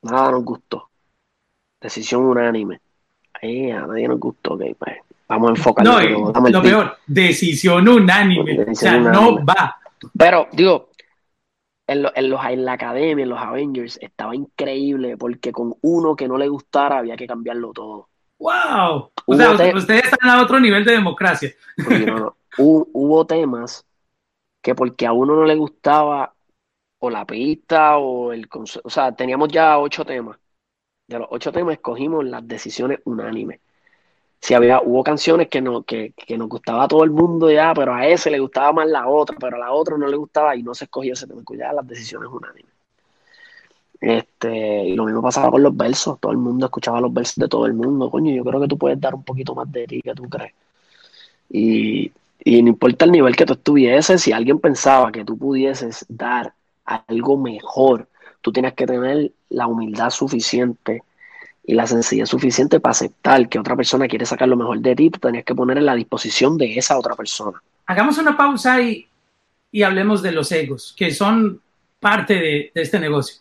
Speaker 2: Nada nos gustó. Decisión unánime. Ahí a nadie nos gustó, ok, pues vamos a enfocarnos.
Speaker 1: No, lo peor, decisión unánime. o sea, no va.
Speaker 2: Pero, digo, en, los, en la academia, en los Avengers, estaba increíble porque con uno que no le gustara había que cambiarlo todo.
Speaker 1: ¡Wow! O sea, ustedes están a otro nivel de democracia.
Speaker 2: hubo, temas que porque a uno no le gustaba o la pista o el... O sea, teníamos ya ocho temas. De los ocho temas escogimos las decisiones unánimes si había, hubo canciones que, no, que, que, nos gustaba a todo el mundo ya, pero a ese le gustaba más la otra, pero a la otra no le gustaba y no se escogió ese tema, ya las decisiones unánimes. Este, y lo mismo pasaba con los versos, todo el mundo escuchaba los versos de todo el mundo, coño, yo creo que tú puedes dar un poquito más de ti que tú crees. Y, y no importa el nivel que tú estuvieses, si alguien pensaba que tú pudieses dar algo mejor, tú tienes que tener la humildad suficiente y la sencillez suficiente para aceptar que otra persona quiere sacar lo mejor de ti, tú tenías que poner en la disposición de esa otra persona.
Speaker 1: Hagamos una pausa y, y hablemos de los egos, que son parte de, este negocio.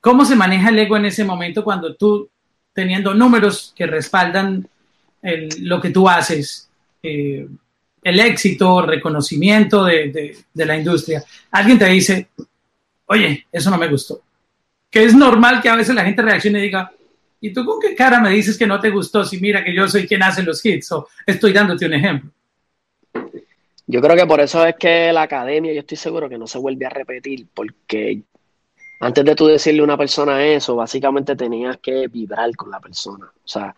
Speaker 1: ¿Cómo se maneja el ego en ese momento cuando tú, teniendo números que respaldan lo que tú haces, eh, el éxito, reconocimiento de, de la industria, alguien te dice, oye, eso no me gustó que es normal que a veces la gente reaccione y diga, ¿y tú con qué cara me dices que no te gustó si mira que yo soy quien hace los hits? O estoy dándote un ejemplo.
Speaker 2: Yo creo que por eso es que la academia, yo estoy seguro que no se vuelve a repetir, porque antes de tú decirle a una persona eso, básicamente tenías que vibrar con la persona. O sea,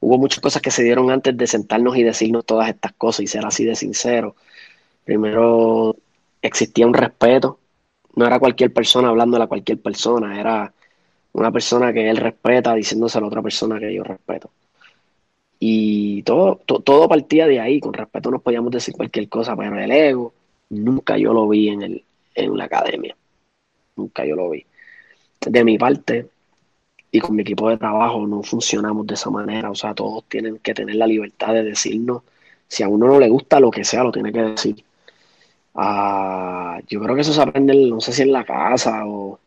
Speaker 2: hubo muchas cosas que se dieron antes de sentarnos y decirnos todas estas cosas y ser así de sincero. Primero existía un respeto, no era cualquier persona hablándole a cualquier persona, era una persona que él respeta diciéndose a la otra persona que yo respeto. Y todo, todo partía de ahí, con respeto nos podíamos decir cualquier cosa, pero el ego nunca yo lo vi en, el, en la academia, nunca yo lo vi. De mi parte y con mi equipo de trabajo no funcionamos de esa manera, o sea, todos tienen que tener la libertad de decirnos, si a uno no le gusta lo que sea, lo tiene que decir Ah, yo creo que eso se aprende, no sé si en la casa o...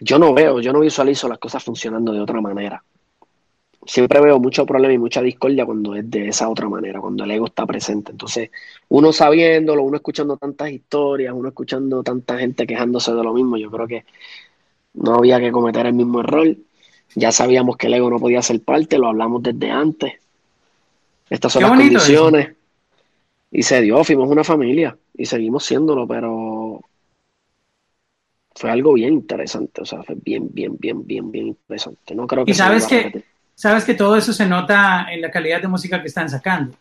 Speaker 2: Yo no veo, yo no visualizo las cosas funcionando de otra manera. Siempre veo mucho problema y mucha discordia cuando es de esa otra manera, cuando el ego está presente. Entonces, uno sabiéndolo, uno escuchando tantas historias, uno escuchando tanta gente quejándose de lo mismo, yo creo que no había que cometer el mismo error. Ya sabíamos que el ego no podía ser parte, lo hablamos desde antes. Estas son las condiciones Y se dio, fuimos una familia y seguimos siéndolo, pero fue algo bien interesante, o sea, fue bien, bien, bien, bien, bien interesante. No creo que
Speaker 1: y sabes que, sabes que todo eso se nota en la calidad de música que están sacando.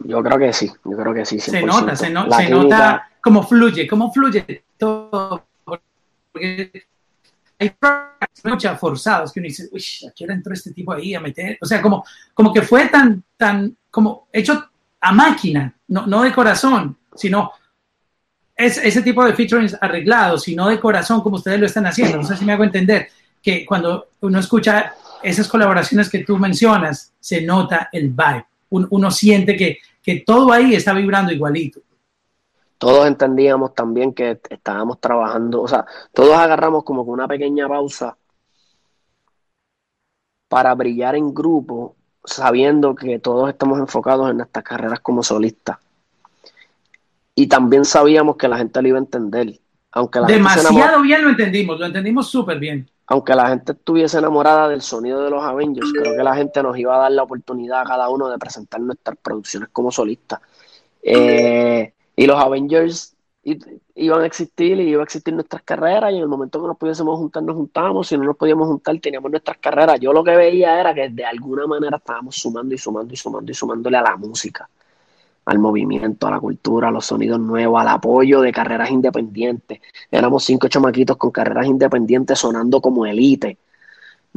Speaker 2: Yo creo que sí, yo creo que sí.
Speaker 1: Se nota, se, se nota cómo fluye, cómo fluye todo. Porque hay muchas forzados que uno dice, uy, ¿a qué hora entró este tipo ahí a meter? O sea, como, como que fue tan, tan, como hecho a máquina, no, no de corazón, sino es, ese tipo de featuring arreglados, sino de corazón, como ustedes lo están haciendo. No sé si me hago entender que cuando uno escucha esas colaboraciones que tú mencionas, se nota el vibe. Uno, siente que, que todo ahí está vibrando igualito
Speaker 2: todos entendíamos también que estábamos trabajando, o sea, todos agarramos como que una pequeña pausa para brillar en grupo, sabiendo que todos estamos enfocados en nuestras carreras como solistas. Y también sabíamos que la gente lo iba a entender. Aunque la
Speaker 1: Demasiado bien lo entendimos, lo entendimos súper bien.
Speaker 2: Aunque la gente estuviese enamorada del sonido de los Avengers, creo que la gente nos iba a dar la oportunidad a cada uno de presentar nuestras producciones como solistas. Eh, y los Avengers iban a existir y iba a existir nuestras carreras y en el momento que nos pudiésemos juntar nos juntábamos, si no nos podíamos juntar teníamos nuestras carreras. Yo lo que veía era que de alguna manera estábamos sumando y sumando y sumando y sumándole a la música, al movimiento, a la cultura, a los sonidos nuevos, al apoyo de carreras independientes. Éramos cinco chamaquitos con carreras independientes sonando como elite.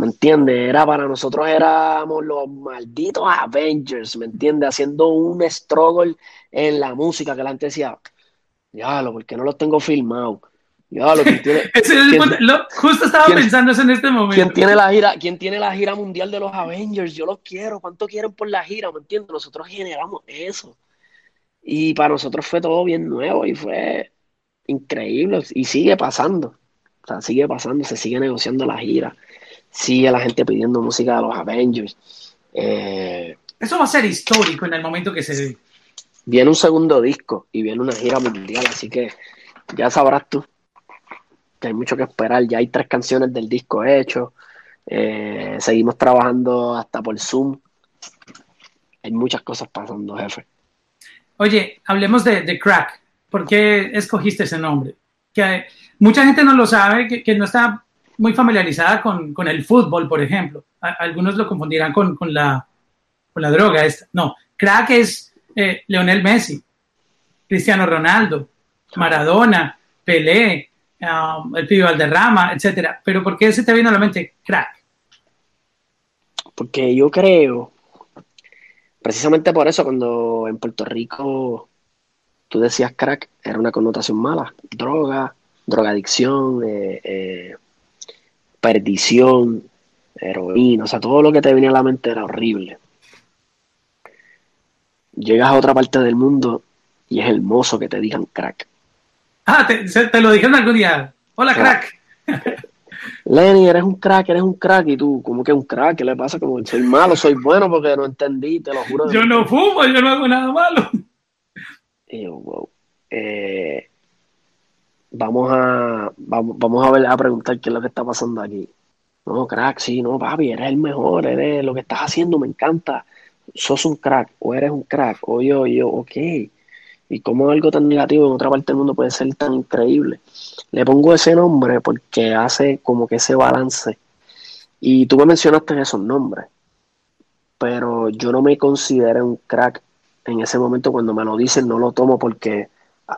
Speaker 2: ¿Me entiendes? Era para nosotros éramos los malditos Avengers, ¿me entiendes? Haciendo un struggle en la música que la gente decía, lo ¿por qué no los tengo filmados? lo que tiene,
Speaker 1: justo estaba pensando eso en este momento.
Speaker 2: ¿quién tiene, la gira, ¿Quién tiene la gira mundial de los Avengers? Yo los quiero. ¿Cuánto quieren por la gira? ¿Me entiendes? Nosotros generamos eso. Y para nosotros fue todo bien nuevo y fue increíble. Y sigue pasando. O sea, sigue pasando, se sigue negociando la gira sigue la gente pidiendo música de los Avengers. Eh,
Speaker 1: Eso va a ser histórico en el momento que se
Speaker 2: Viene un segundo disco y viene una gira mundial, así que ya sabrás tú que hay mucho que esperar. Ya hay tres canciones del disco hecho. Eh, seguimos trabajando hasta por Zoom. Hay muchas cosas pasando, jefe.
Speaker 1: Oye, hablemos de, Crack. ¿Por qué escogiste ese nombre? Que mucha gente no lo sabe, que, que no está muy familiarizada con, con el fútbol, por ejemplo. algunos lo confundirán con, con, la, con la droga. Esta. No, crack es eh, Leonel Messi, Cristiano Ronaldo, Maradona, Pelé, um, el Pibe Valderrama, etcétera. Pero ¿por qué se te viene a la mente crack?
Speaker 2: Porque yo creo, precisamente por eso, cuando en Puerto Rico tú decías crack, era una connotación mala, droga, drogadicción, eh, eh, perdición, heroína, o sea, todo lo que te venía a la mente era horrible. Llegas a otra parte del mundo y es hermoso que te digan crack.
Speaker 1: Ah, te, lo dijeron algún día. Hola, crack.
Speaker 2: Lenny, eres un crack, eres un crack. Y tú, ¿cómo que un crack? ¿Qué le pasa? Como soy malo, soy bueno porque no entendí, te lo juro.
Speaker 1: Yo no fumo, yo no hago nada malo.
Speaker 2: Y yo, wow. Eh, vamos a, vamos, vamos a ver, a preguntar qué es lo que está pasando aquí. No, crack, sí, no, papi, eres el mejor, eres lo que estás haciendo, me encanta. Sos un crack, o eres un crack, o yo, yo, ok. ¿Y cómo algo tan negativo en otra parte del mundo puede ser tan increíble? Le pongo ese nombre porque hace como que ese balance. Y tú me mencionaste esos nombres, pero yo no me considero un crack en ese momento cuando me lo dicen, no lo tomo porque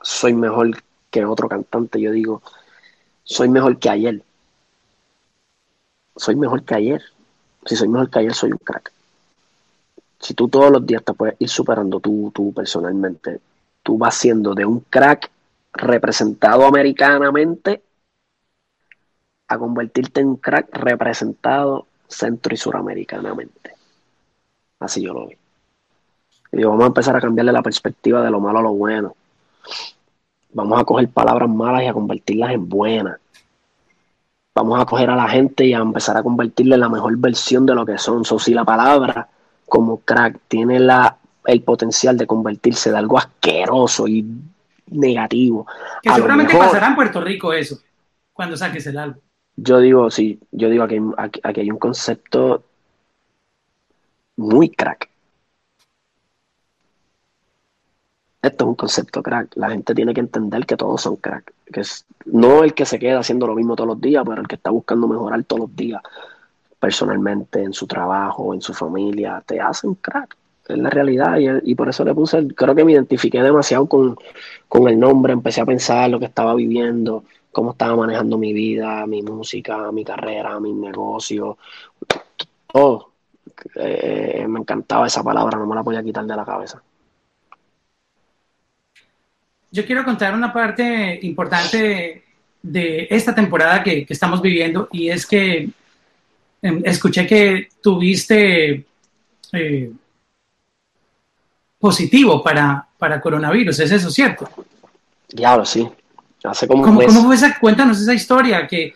Speaker 2: soy mejor que otro cantante, yo digo, soy mejor que ayer. Soy mejor que ayer. Si soy mejor que ayer, soy un crack. Si tú todos los días te puedes ir superando tú, tú personalmente, tú vas siendo de un crack representado americanamente a convertirte en un crack representado centro y suramericanamente. Así yo lo veo. Y digo, vamos a empezar a cambiarle la perspectiva de lo malo a lo bueno vamos a coger palabras malas y a convertirlas en buenas. Vamos a coger a la gente y a empezar a convertirle en la mejor versión de lo que son. So, si la palabra como crack tiene la, el potencial de convertirse de algo asqueroso y negativo.
Speaker 1: Que seguramente pasará en Puerto Rico eso, cuando saques el álbum.
Speaker 2: Yo digo, sí, yo digo que aquí hay un concepto muy crack. Esto es un concepto crack. La gente tiene que entender que todos son crack. Que es, no el que se queda haciendo lo mismo todos los días, pero el que está buscando mejorar todos los días personalmente, en su trabajo, en su familia, te hacen crack. Es la realidad y, por eso le puse, creo que me identifiqué demasiado con, con el nombre, empecé a pensar lo que estaba viviendo, cómo estaba manejando mi vida, mi música, mi carrera, mi negocio, todo. Eh, me encantaba esa palabra, no me la podía quitar de la cabeza
Speaker 1: yo quiero contar una parte importante de esta temporada que, estamos viviendo y es que em, escuché que tuviste eh, positivo para, para coronavirus, ¿es eso cierto?
Speaker 2: Diablo, sí.
Speaker 1: Hace como ¿Cómo, ¿Cómo, fue esa? Cuéntanos esa historia, que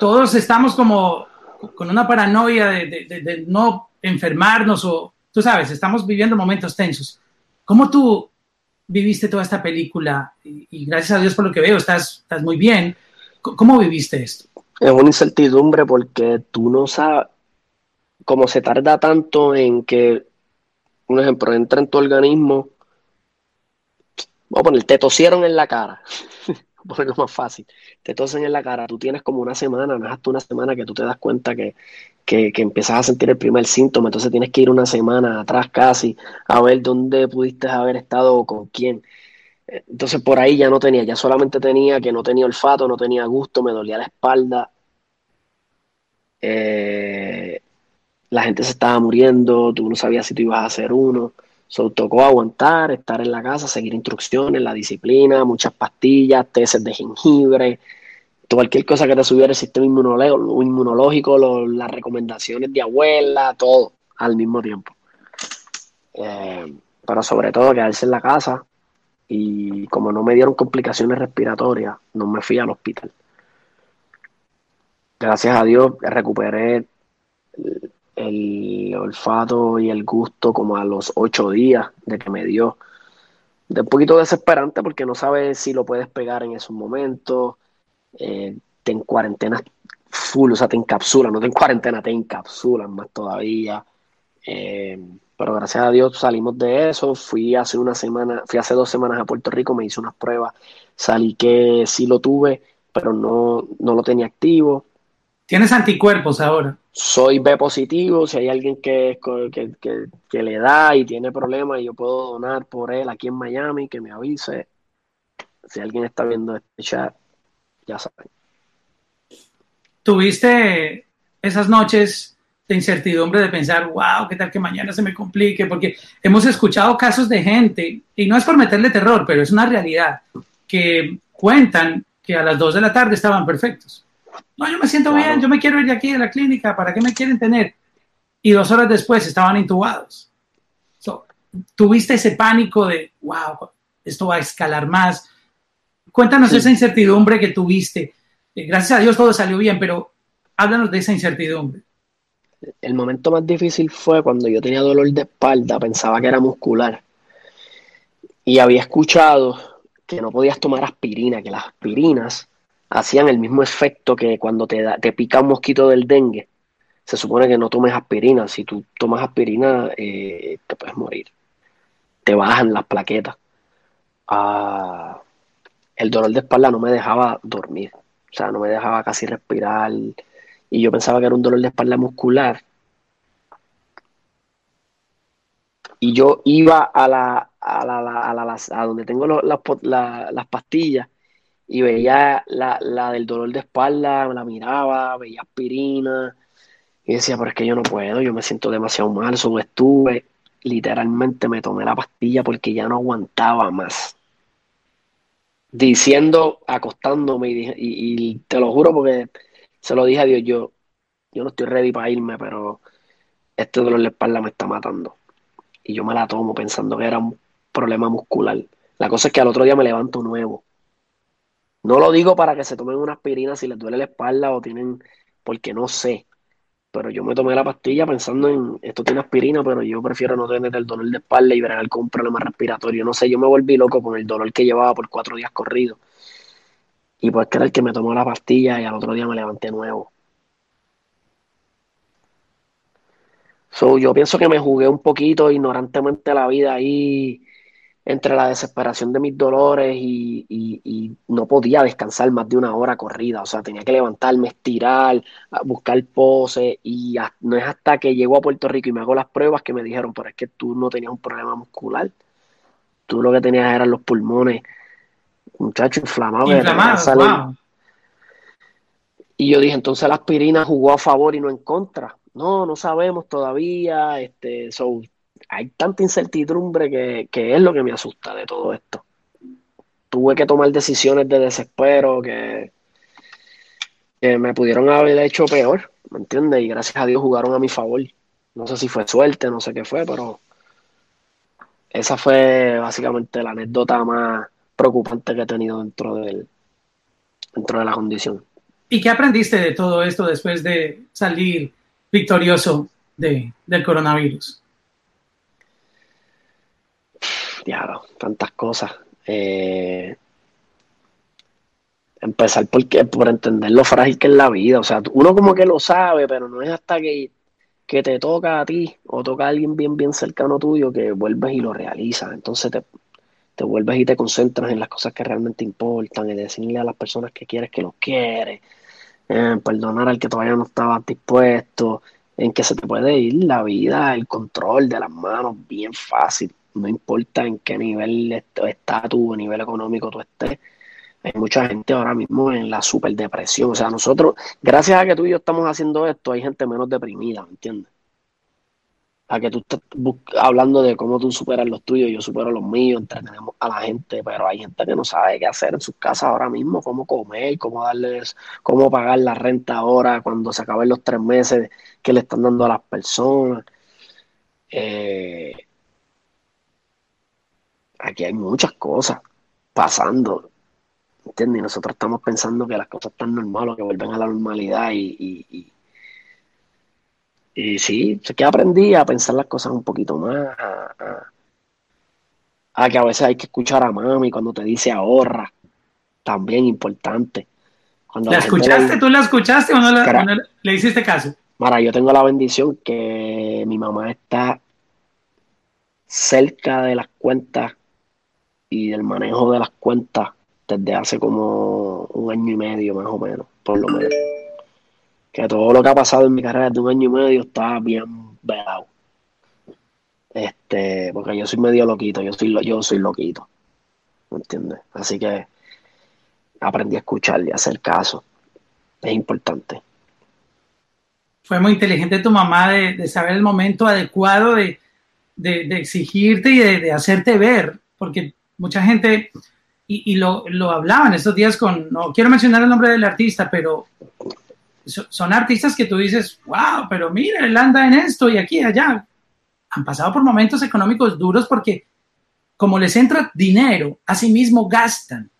Speaker 1: todos estamos como con una paranoia de, de, no enfermarnos o, tú sabes, estamos viviendo momentos tensos. ¿Cómo tú viviste toda esta película? Y, gracias a Dios por lo que veo, estás, estás muy bien. ¿Cómo viviste esto?
Speaker 2: Es una incertidumbre porque tú no sabes, cómo se tarda tanto en que, un ejemplo, entra en tu organismo, vamos a poner, te tosieron en la cara, ponerlo más fácil, te tosen en la cara, tú tienes como una semana, no es hasta una semana que tú te das cuenta que, que, que a sentir el primer síntoma, entonces tienes que ir una semana atrás casi a ver dónde pudiste haber estado o con quién. Entonces por ahí ya no tenía, ya solamente tenía que no tenía olfato, no tenía gusto, me dolía la espalda. Eh, la gente se estaba muriendo, tú no sabías si tú ibas a hacer uno. So, tocó aguantar, estar en la casa, seguir instrucciones, la disciplina, muchas pastillas, tesis de jengibre, cualquier cosa que te subiera el sistema inmunológico, las recomendaciones de abuela, todo al mismo tiempo. Eh, pero sobre todo quedarse en la casa y como no me dieron complicaciones respiratorias, no me fui al hospital. Gracias a Dios recuperé el, olfato y el gusto como a los ocho días de que me dio. De un poquito desesperante porque no sabes si lo puedes pegar en esos momentos eh, te en cuarentena full, o sea, te encapsulan, no te en cuarentena, te encapsulan más todavía. Eh, pero gracias a Dios salimos de eso. Fui hace una semana, fui hace dos semanas a Puerto Rico, me hice unas pruebas, salí que sí lo tuve, pero no, no lo tenía activo.
Speaker 1: ¿Tienes anticuerpos ahora?
Speaker 2: Soy B positivo, si hay alguien que, que, que, le da y tiene problemas, yo puedo donar por él aquí en Miami, que me avise. Si alguien está viendo este chat, ya saben.
Speaker 1: ¿Tuviste esas noches de incertidumbre de pensar, wow, qué tal que mañana se me complique? Porque hemos escuchado casos de gente, y no es por meterle terror, pero es una realidad, que cuentan que a las 2 de la tarde estaban perfectos. No, yo me siento bien, yo me quiero ir de aquí de la clínica, ¿para qué me quieren tener? Y dos horas después estaban intubados. tuviste ese pánico de, wow, esto va a escalar más, Cuéntanos esa incertidumbre que tuviste. Eh, gracias a Dios todo salió bien, pero háblanos de esa incertidumbre.
Speaker 2: El momento más difícil fue cuando yo tenía dolor de espalda, pensaba que era muscular. Y había escuchado que no podías tomar aspirina, que las aspirinas hacían el mismo efecto que cuando te, te pica un mosquito del dengue. Se supone que no tomes aspirina. Si tú tomas aspirina, eh, te puedes morir. Te bajan las plaquetas. Ah, el dolor de espalda no me dejaba dormir, o sea, no me dejaba casi respirar y yo pensaba que era un dolor de espalda muscular. Y yo iba a la, a, la, a, la, a donde tengo las pastillas y veía la, la, del dolor de espalda, la miraba, veía aspirina y decía, pero es que yo no puedo, yo me siento demasiado mal, solo estuve, literalmente me tomé la pastilla porque ya no aguantaba más diciendo, acostándome y, te lo juro porque se lo dije a Dios, yo, yo no estoy ready para irme, pero este dolor de espalda me está matando. Y yo me la tomo pensando que era un problema muscular. La cosa es que al otro día me levanto nuevo. No lo digo para que se tomen una aspirina si les duele la espalda o tienen, porque no sé pero yo me tomé la pastilla pensando en, esto tiene aspirina, pero yo prefiero no tener el dolor de espalda y ver con un problema respiratorio. No sé, yo me volví loco con el dolor que llevaba por cuatro días corridos. Y pues el que me tomó la pastilla y al otro día me levanté nuevo. So, yo pienso que me jugué un poquito ignorantemente la vida ahí, entre la desesperación de mis dolores y, no podía descansar más de una hora corrida. O sea, tenía que levantarme, estirar, buscar pose. Y no es hasta que llego a Puerto Rico y me hago las pruebas que me dijeron, pero es que tú no tenías un problema muscular. Tú lo que tenías eran los pulmones, muchacho, inflamados.
Speaker 1: Inflamados,
Speaker 2: Y yo dije, entonces la aspirina jugó a favor y no en contra. No, no sabemos todavía. Este, so, hay tanta incertidumbre que, es lo que me asusta de todo esto. Tuve que tomar decisiones de desespero que, que me pudieron haber hecho peor, ¿me entiendes? Y gracias a Dios jugaron a mi favor. No sé si fue suerte, no sé qué fue, pero esa fue básicamente la anécdota más preocupante que he tenido dentro del dentro de la condición.
Speaker 1: ¿Y qué aprendiste de todo esto después de salir victorioso de, del coronavirus?
Speaker 2: Diablo, tantas cosas. Eh, empezar por, por entender lo frágil que es la vida. O sea, uno como que lo sabe, pero no es hasta que, que te toca a ti o toca a alguien bien, bien cercano tuyo que vuelves y lo realizas. Entonces te, te vuelves y te concentras en las cosas que realmente importan, y decirle a las personas que quieres que los quieres, perdonar al que todavía no estaba dispuesto, en que se te puede ir la vida, el control de las manos bien fácil no importa en qué nivel estatus nivel económico tú estés, hay mucha gente ahora mismo en la superdepresión. O sea, nosotros, gracias a que tú y yo estamos haciendo esto, hay gente menos deprimida, ¿me entiendes? A que tú estás hablando de cómo tú superas los tuyos, yo supero los míos, entretenemos a la gente, pero hay gente que no sabe qué hacer en sus casas ahora mismo, cómo comer, cómo darles, cómo pagar la renta ahora cuando se acaben los tres meses que le están dando a las personas. Eh, aquí hay muchas cosas pasando, ¿entiendes? Y nosotros estamos pensando que las cosas están normales, que vuelven a la normalidad y, y, y, sí, sé que aprendí a pensar las cosas un poquito más, a, que a veces hay que escuchar a mami cuando te dice ahorra, también importante.
Speaker 1: Cuando ¿La, escuchaste? ¿Tú la escuchaste o no, le hiciste caso?
Speaker 2: Mara, yo tengo la bendición que mi mamá está cerca de las cuentas y del manejo de las cuentas desde hace como un año y medio más o menos, por lo menos. Que todo lo que ha pasado en mi carrera de un año y medio está bien velado. Este, porque yo soy medio loquito, yo soy, yo soy loquito. ¿Me entiendes? Así que aprendí a escuchar y a hacer caso. Es importante.
Speaker 1: Fue muy inteligente tu mamá de, saber el momento adecuado de, exigirte y de, hacerte ver, porque mucha gente, y, lo, lo hablaban estos días con, no quiero mencionar el nombre del artista, pero son artistas que tú dices, wow, pero mira, él anda en esto y aquí y allá. Han pasado por momentos económicos duros porque como les entra dinero, mismo gastan,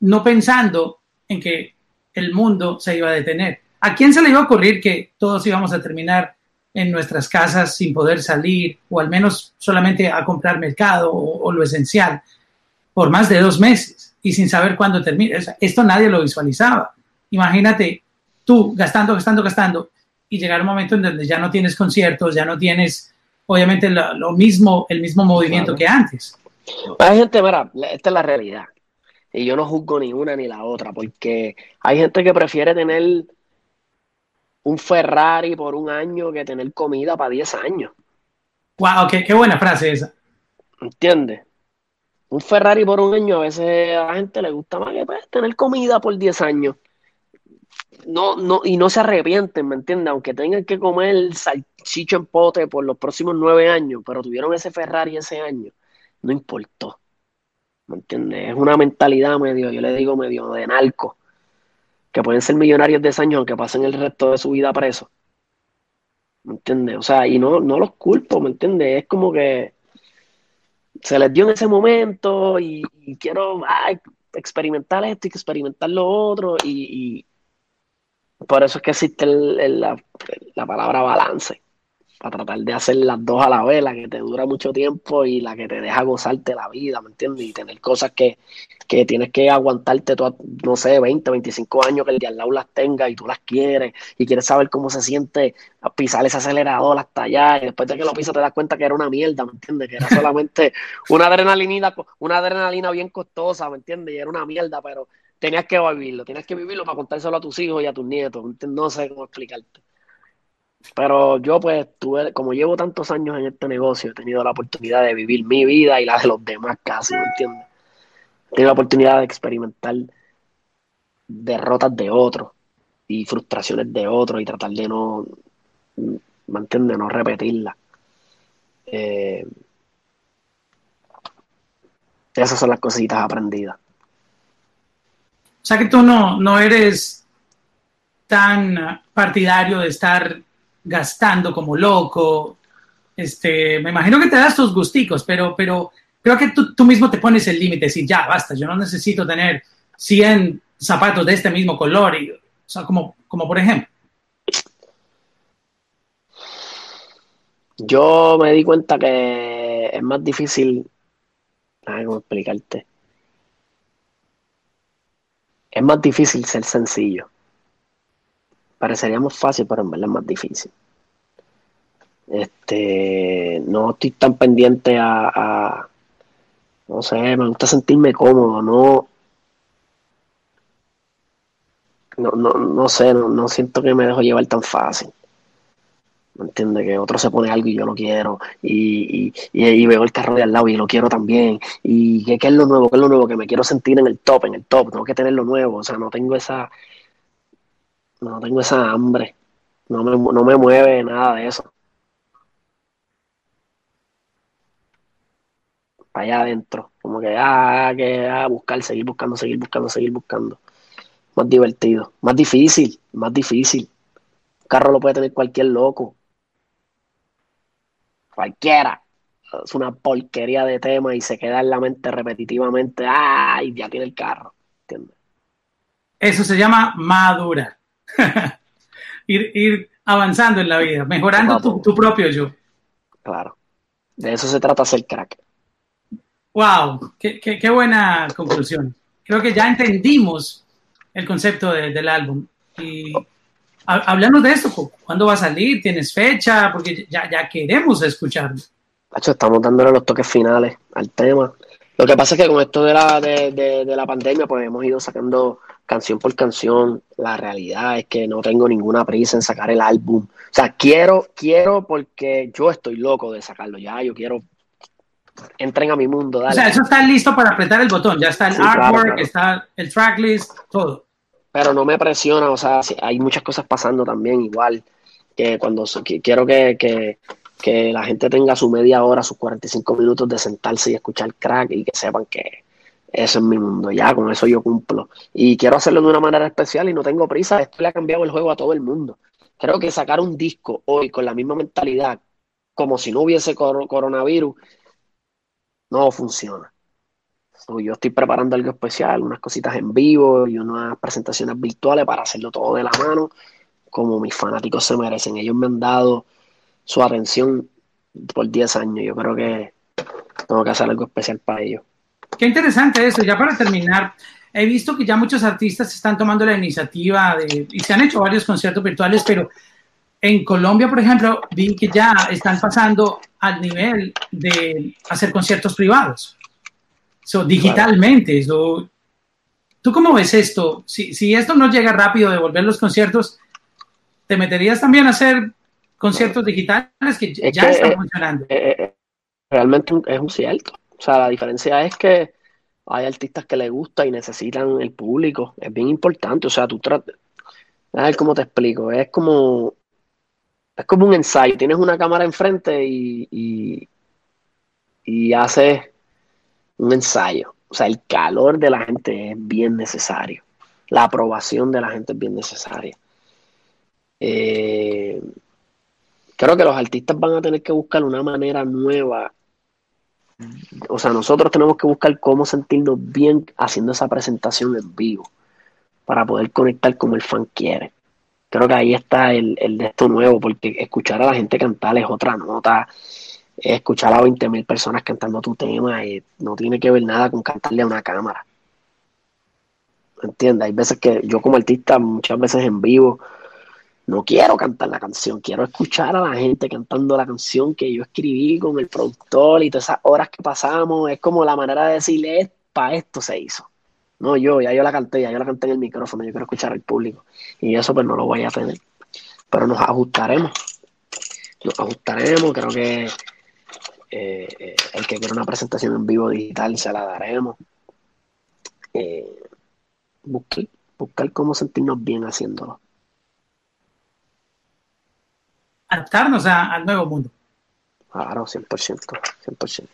Speaker 1: no pensando en que el mundo se iba a detener. ¿A quién se le iba a ocurrir que todos íbamos a terminar en nuestras casas sin poder salir o al menos solamente a comprar mercado o, lo esencial por más de dos meses y sin saber cuándo termina. Esto nadie lo visualizaba. Imagínate tú gastando, gastando, gastando y llegar un momento en donde ya no tienes conciertos, ya no tienes obviamente lo, mismo, el mismo movimiento que antes.
Speaker 2: Hay gente, mira, esta es la realidad. Y yo no juzgo ni una ni la otra, porque hay gente que prefiere tener un Ferrari por un año que tener comida para 10 años.
Speaker 1: Wow, qué, qué buena frase esa.
Speaker 2: ¿Entiendes? Un Ferrari por un año a veces a la gente le gusta más que pues, tener comida por 10 años. No, no, y no se arrepienten, ¿me entiendes? Aunque tengan que comer salchicho en pote por los próximos nueve años, pero tuvieron ese Ferrari ese año, no importó. ¿Me entiendes? Es una mentalidad medio, yo le digo medio de narco que pueden ser millonarios de ese año aunque pasen el resto de su vida preso. ¿Me entiendes? O sea, y no, no los culpo, ¿me entiendes? Es como que se les dio en ese momento y, quiero experimentar esto y experimentar lo otro y, por eso es que existe la, palabra balance. Para tratar de hacer las dos a la vez, la que te dura mucho tiempo y la que te deja gozarte la vida, ¿me entiendes? Y tener cosas que, que tienes que aguantarte, no sé, 20, 25 años que el de al lado las tenga y tú las quieres y quieres saber cómo se siente pisar ese acelerador hasta allá y después de que lo pisas te das cuenta que era una mierda, ¿me entiendes? Que era solamente una adrenalina, una adrenalina bien costosa, ¿me entiendes? Y era una mierda, pero tenías que vivirlo, tienes que vivirlo para contárselo a tus hijos y a tus nietos, no sé cómo explicarte. Pero yo pues tuve, como llevo tantos años en este negocio, he tenido la oportunidad de vivir mi vida y la de los demás casi, ¿me entiendes? He tenido la oportunidad de experimentar derrotas de otros y frustraciones de otros y tratar de no, ¿me entiendes? No repetirlas. Eh, esas son las cositas aprendidas.
Speaker 1: O sea que tú no, no eres tan partidario de estar gastando como loco. Este, me imagino que te das tus gusticos, pero, pero creo que tú, tú mismo te pones el límite, decir, ya, basta, yo no necesito tener 100 zapatos de este mismo color, y, como, como por ejemplo.
Speaker 2: Yo me di cuenta que es más difícil, cómo explicarte. Es más difícil ser sencillo. Parecería más fácil, pero en verdad es más difícil. Este, no estoy tan pendiente a, no sé, me gusta sentirme cómodo, no, no, no, no sé, no, siento que me dejo llevar tan fácil. ¿Me entiendes? Que otro se pone algo y yo lo quiero. Y, y, veo el carro de al lado y lo quiero también. Y ¿qué, ¿qué, es lo nuevo? ¿Qué es lo nuevo? Que me quiero sentir en el top, en el top. Tengo que tener lo nuevo. O sea, no tengo esa, no tengo esa hambre. No me, no me mueve nada de eso. Para allá adentro. Como que, ah, que, ah, buscar, seguir buscando, seguir buscando, seguir buscando. Más divertido. Más difícil, más difícil. Un carro lo puede tener cualquier loco. Cualquiera. Es una porquería de tema y se queda en la mente repetitivamente. ¡Ay! Ya tiene el carro. ¿Entiendes?
Speaker 1: Eso se llama madura. ir, avanzando en la vida, mejorando tu, propio yo.
Speaker 2: Claro. De eso se trata ser crack.
Speaker 1: Wow, qué, buena conclusión. Creo que ya entendimos el concepto del álbum. Y hablamos de esto, ¿cuándo va a salir? ¿Tienes fecha? Porque ya, ya queremos escucharlo.
Speaker 2: estamos dándole los toques finales al tema. Lo que pasa es que con esto de la, de, de la pandemia, pues hemos ido sacando canción por canción, la realidad es que no tengo ninguna prisa en sacar el álbum. O sea, quiero, quiero porque yo estoy loco de sacarlo ya, yo quiero entren a mi mundo. Dale.
Speaker 1: O sea, eso está listo para apretar el botón, ya está el artwork, está el tracklist, todo.
Speaker 2: Pero no me presiona, o sea, hay muchas cosas pasando también igual, que cuando quiero que, que, que la gente tenga su media hora, sus 45 minutos de sentarse y escuchar crack y que sepan que, eso es mi mundo, ya con eso yo cumplo. Y quiero hacerlo de una manera especial y no tengo prisa. Esto le ha cambiado el juego a todo el mundo. Creo que sacar un disco hoy con la misma mentalidad, como si no hubiese coronavirus, no funciona. yo estoy preparando algo especial, unas cositas en vivo y unas presentaciones virtuales para hacerlo todo de la mano, como mis fanáticos se merecen. Ellos me han dado su atención por 10 años. Yo creo que tengo que hacer algo especial para ellos.
Speaker 1: Qué interesante eso. Ya para terminar, he visto que ya muchos artistas están tomando la iniciativa de, y se han hecho varios conciertos virtuales, pero en Colombia, por ejemplo, vi que ya están pasando al nivel de hacer conciertos privados. So, digitalmente. ¿Tú cómo ves esto? Si, si esto no llega rápido de volver los conciertos, ¿te meterías también a hacer conciertos digitales que ya están funcionando?
Speaker 2: Eh, eh, realmente es un cierto. O sea, la diferencia es que hay artistas que les gusta y necesitan el público. Es bien importante. O sea, tú tratas. A ver cómo te explico. Es como. Es como un ensayo. Tienes una cámara enfrente y, y, y haces un ensayo. O sea, el calor de la gente es bien necesario. La aprobación de la gente es bien necesaria. Eh, creo que los artistas van a tener que buscar una manera nueva o sea, nosotros tenemos que buscar cómo sentirnos bien haciendo esa presentación en vivo para poder conectar como el fan quiere. creo que ahí está el, el de esto nuevo, porque escuchar a la gente cantar es otra nota, escuchar a 20 mil personas cantando tu tema eh, no tiene que ver nada con cantarle a una cámara. ¿Entiendes? Hay veces que yo como artista, muchas veces en vivo, no quiero cantar la canción, quiero escuchar a la gente cantando la canción que yo escribí con el productor y todas esas horas que pasamos. Es como la manera de decirle, para esto se hizo. No, yo, ya yo la canté, ya yo la canté en el micrófono, yo quiero escuchar al público. Y eso pues no lo voy a tener. Pero nos ajustaremos. Nos ajustaremos, creo que eh, eh, el que quiera una presentación en vivo digital se la daremos. Eh, buscar, buscar cómo sentirnos bien haciéndolo.
Speaker 1: Adaptarnos al nuevo mundo.
Speaker 2: Claro, 100%, 100%.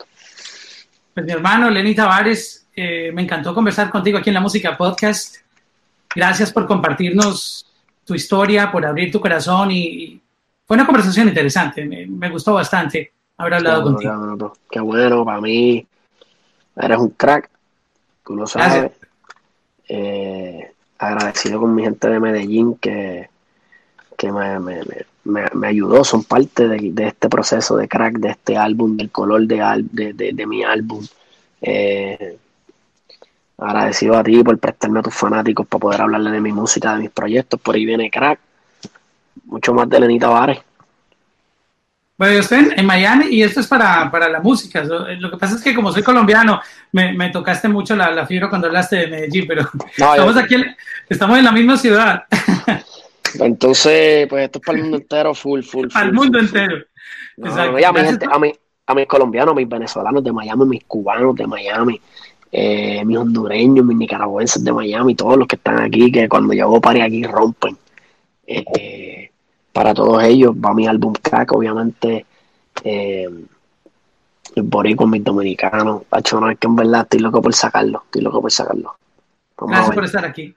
Speaker 1: Pues mi hermano Lenny Tavares, eh, me encantó conversar contigo aquí en la Música Podcast. Gracias por compartirnos tu historia, por abrir tu corazón y, fue una conversación interesante, me, gustó bastante haber hablado contigo.
Speaker 2: Qué bueno, para mí eres un crack, tú lo sabes. Eh, agradecido con mi gente de Medellín que, que me, me, me, me ayudó, son parte de, de, este proceso de crack, de este álbum, del color de, de, de mi álbum. Eh, agradecido a ti por prestarme a tus fanáticos para poder hablarle de mi música, de mis proyectos. Por ahí viene crack, mucho más de Lenita Vares.
Speaker 1: Bueno, yo estoy en, Miami y esto es para, para la música. Lo, que pasa es que como soy colombiano, me, me tocaste mucho la, la, fibra cuando hablaste de Medellín, pero estamos aquí, estamos en la misma ciudad.
Speaker 2: Entonces, pues esto es para el mundo entero, full, full.
Speaker 1: Para el mundo entero.
Speaker 2: a, mi a, mis colombianos, mis venezolanos de Miami, mis cubanos de Miami, eh, mis hondureños, mis nicaragüenses de Miami, todos los que están aquí, que cuando llego para aquí rompen. Eh, para todos ellos va mi álbum Crack, obviamente. Eh, el boricua, mis dominicanos. Pacho, no es que en verdad estoy loco por sacarlo, estoy loco por sacarlo.
Speaker 1: Gracias por estar aquí.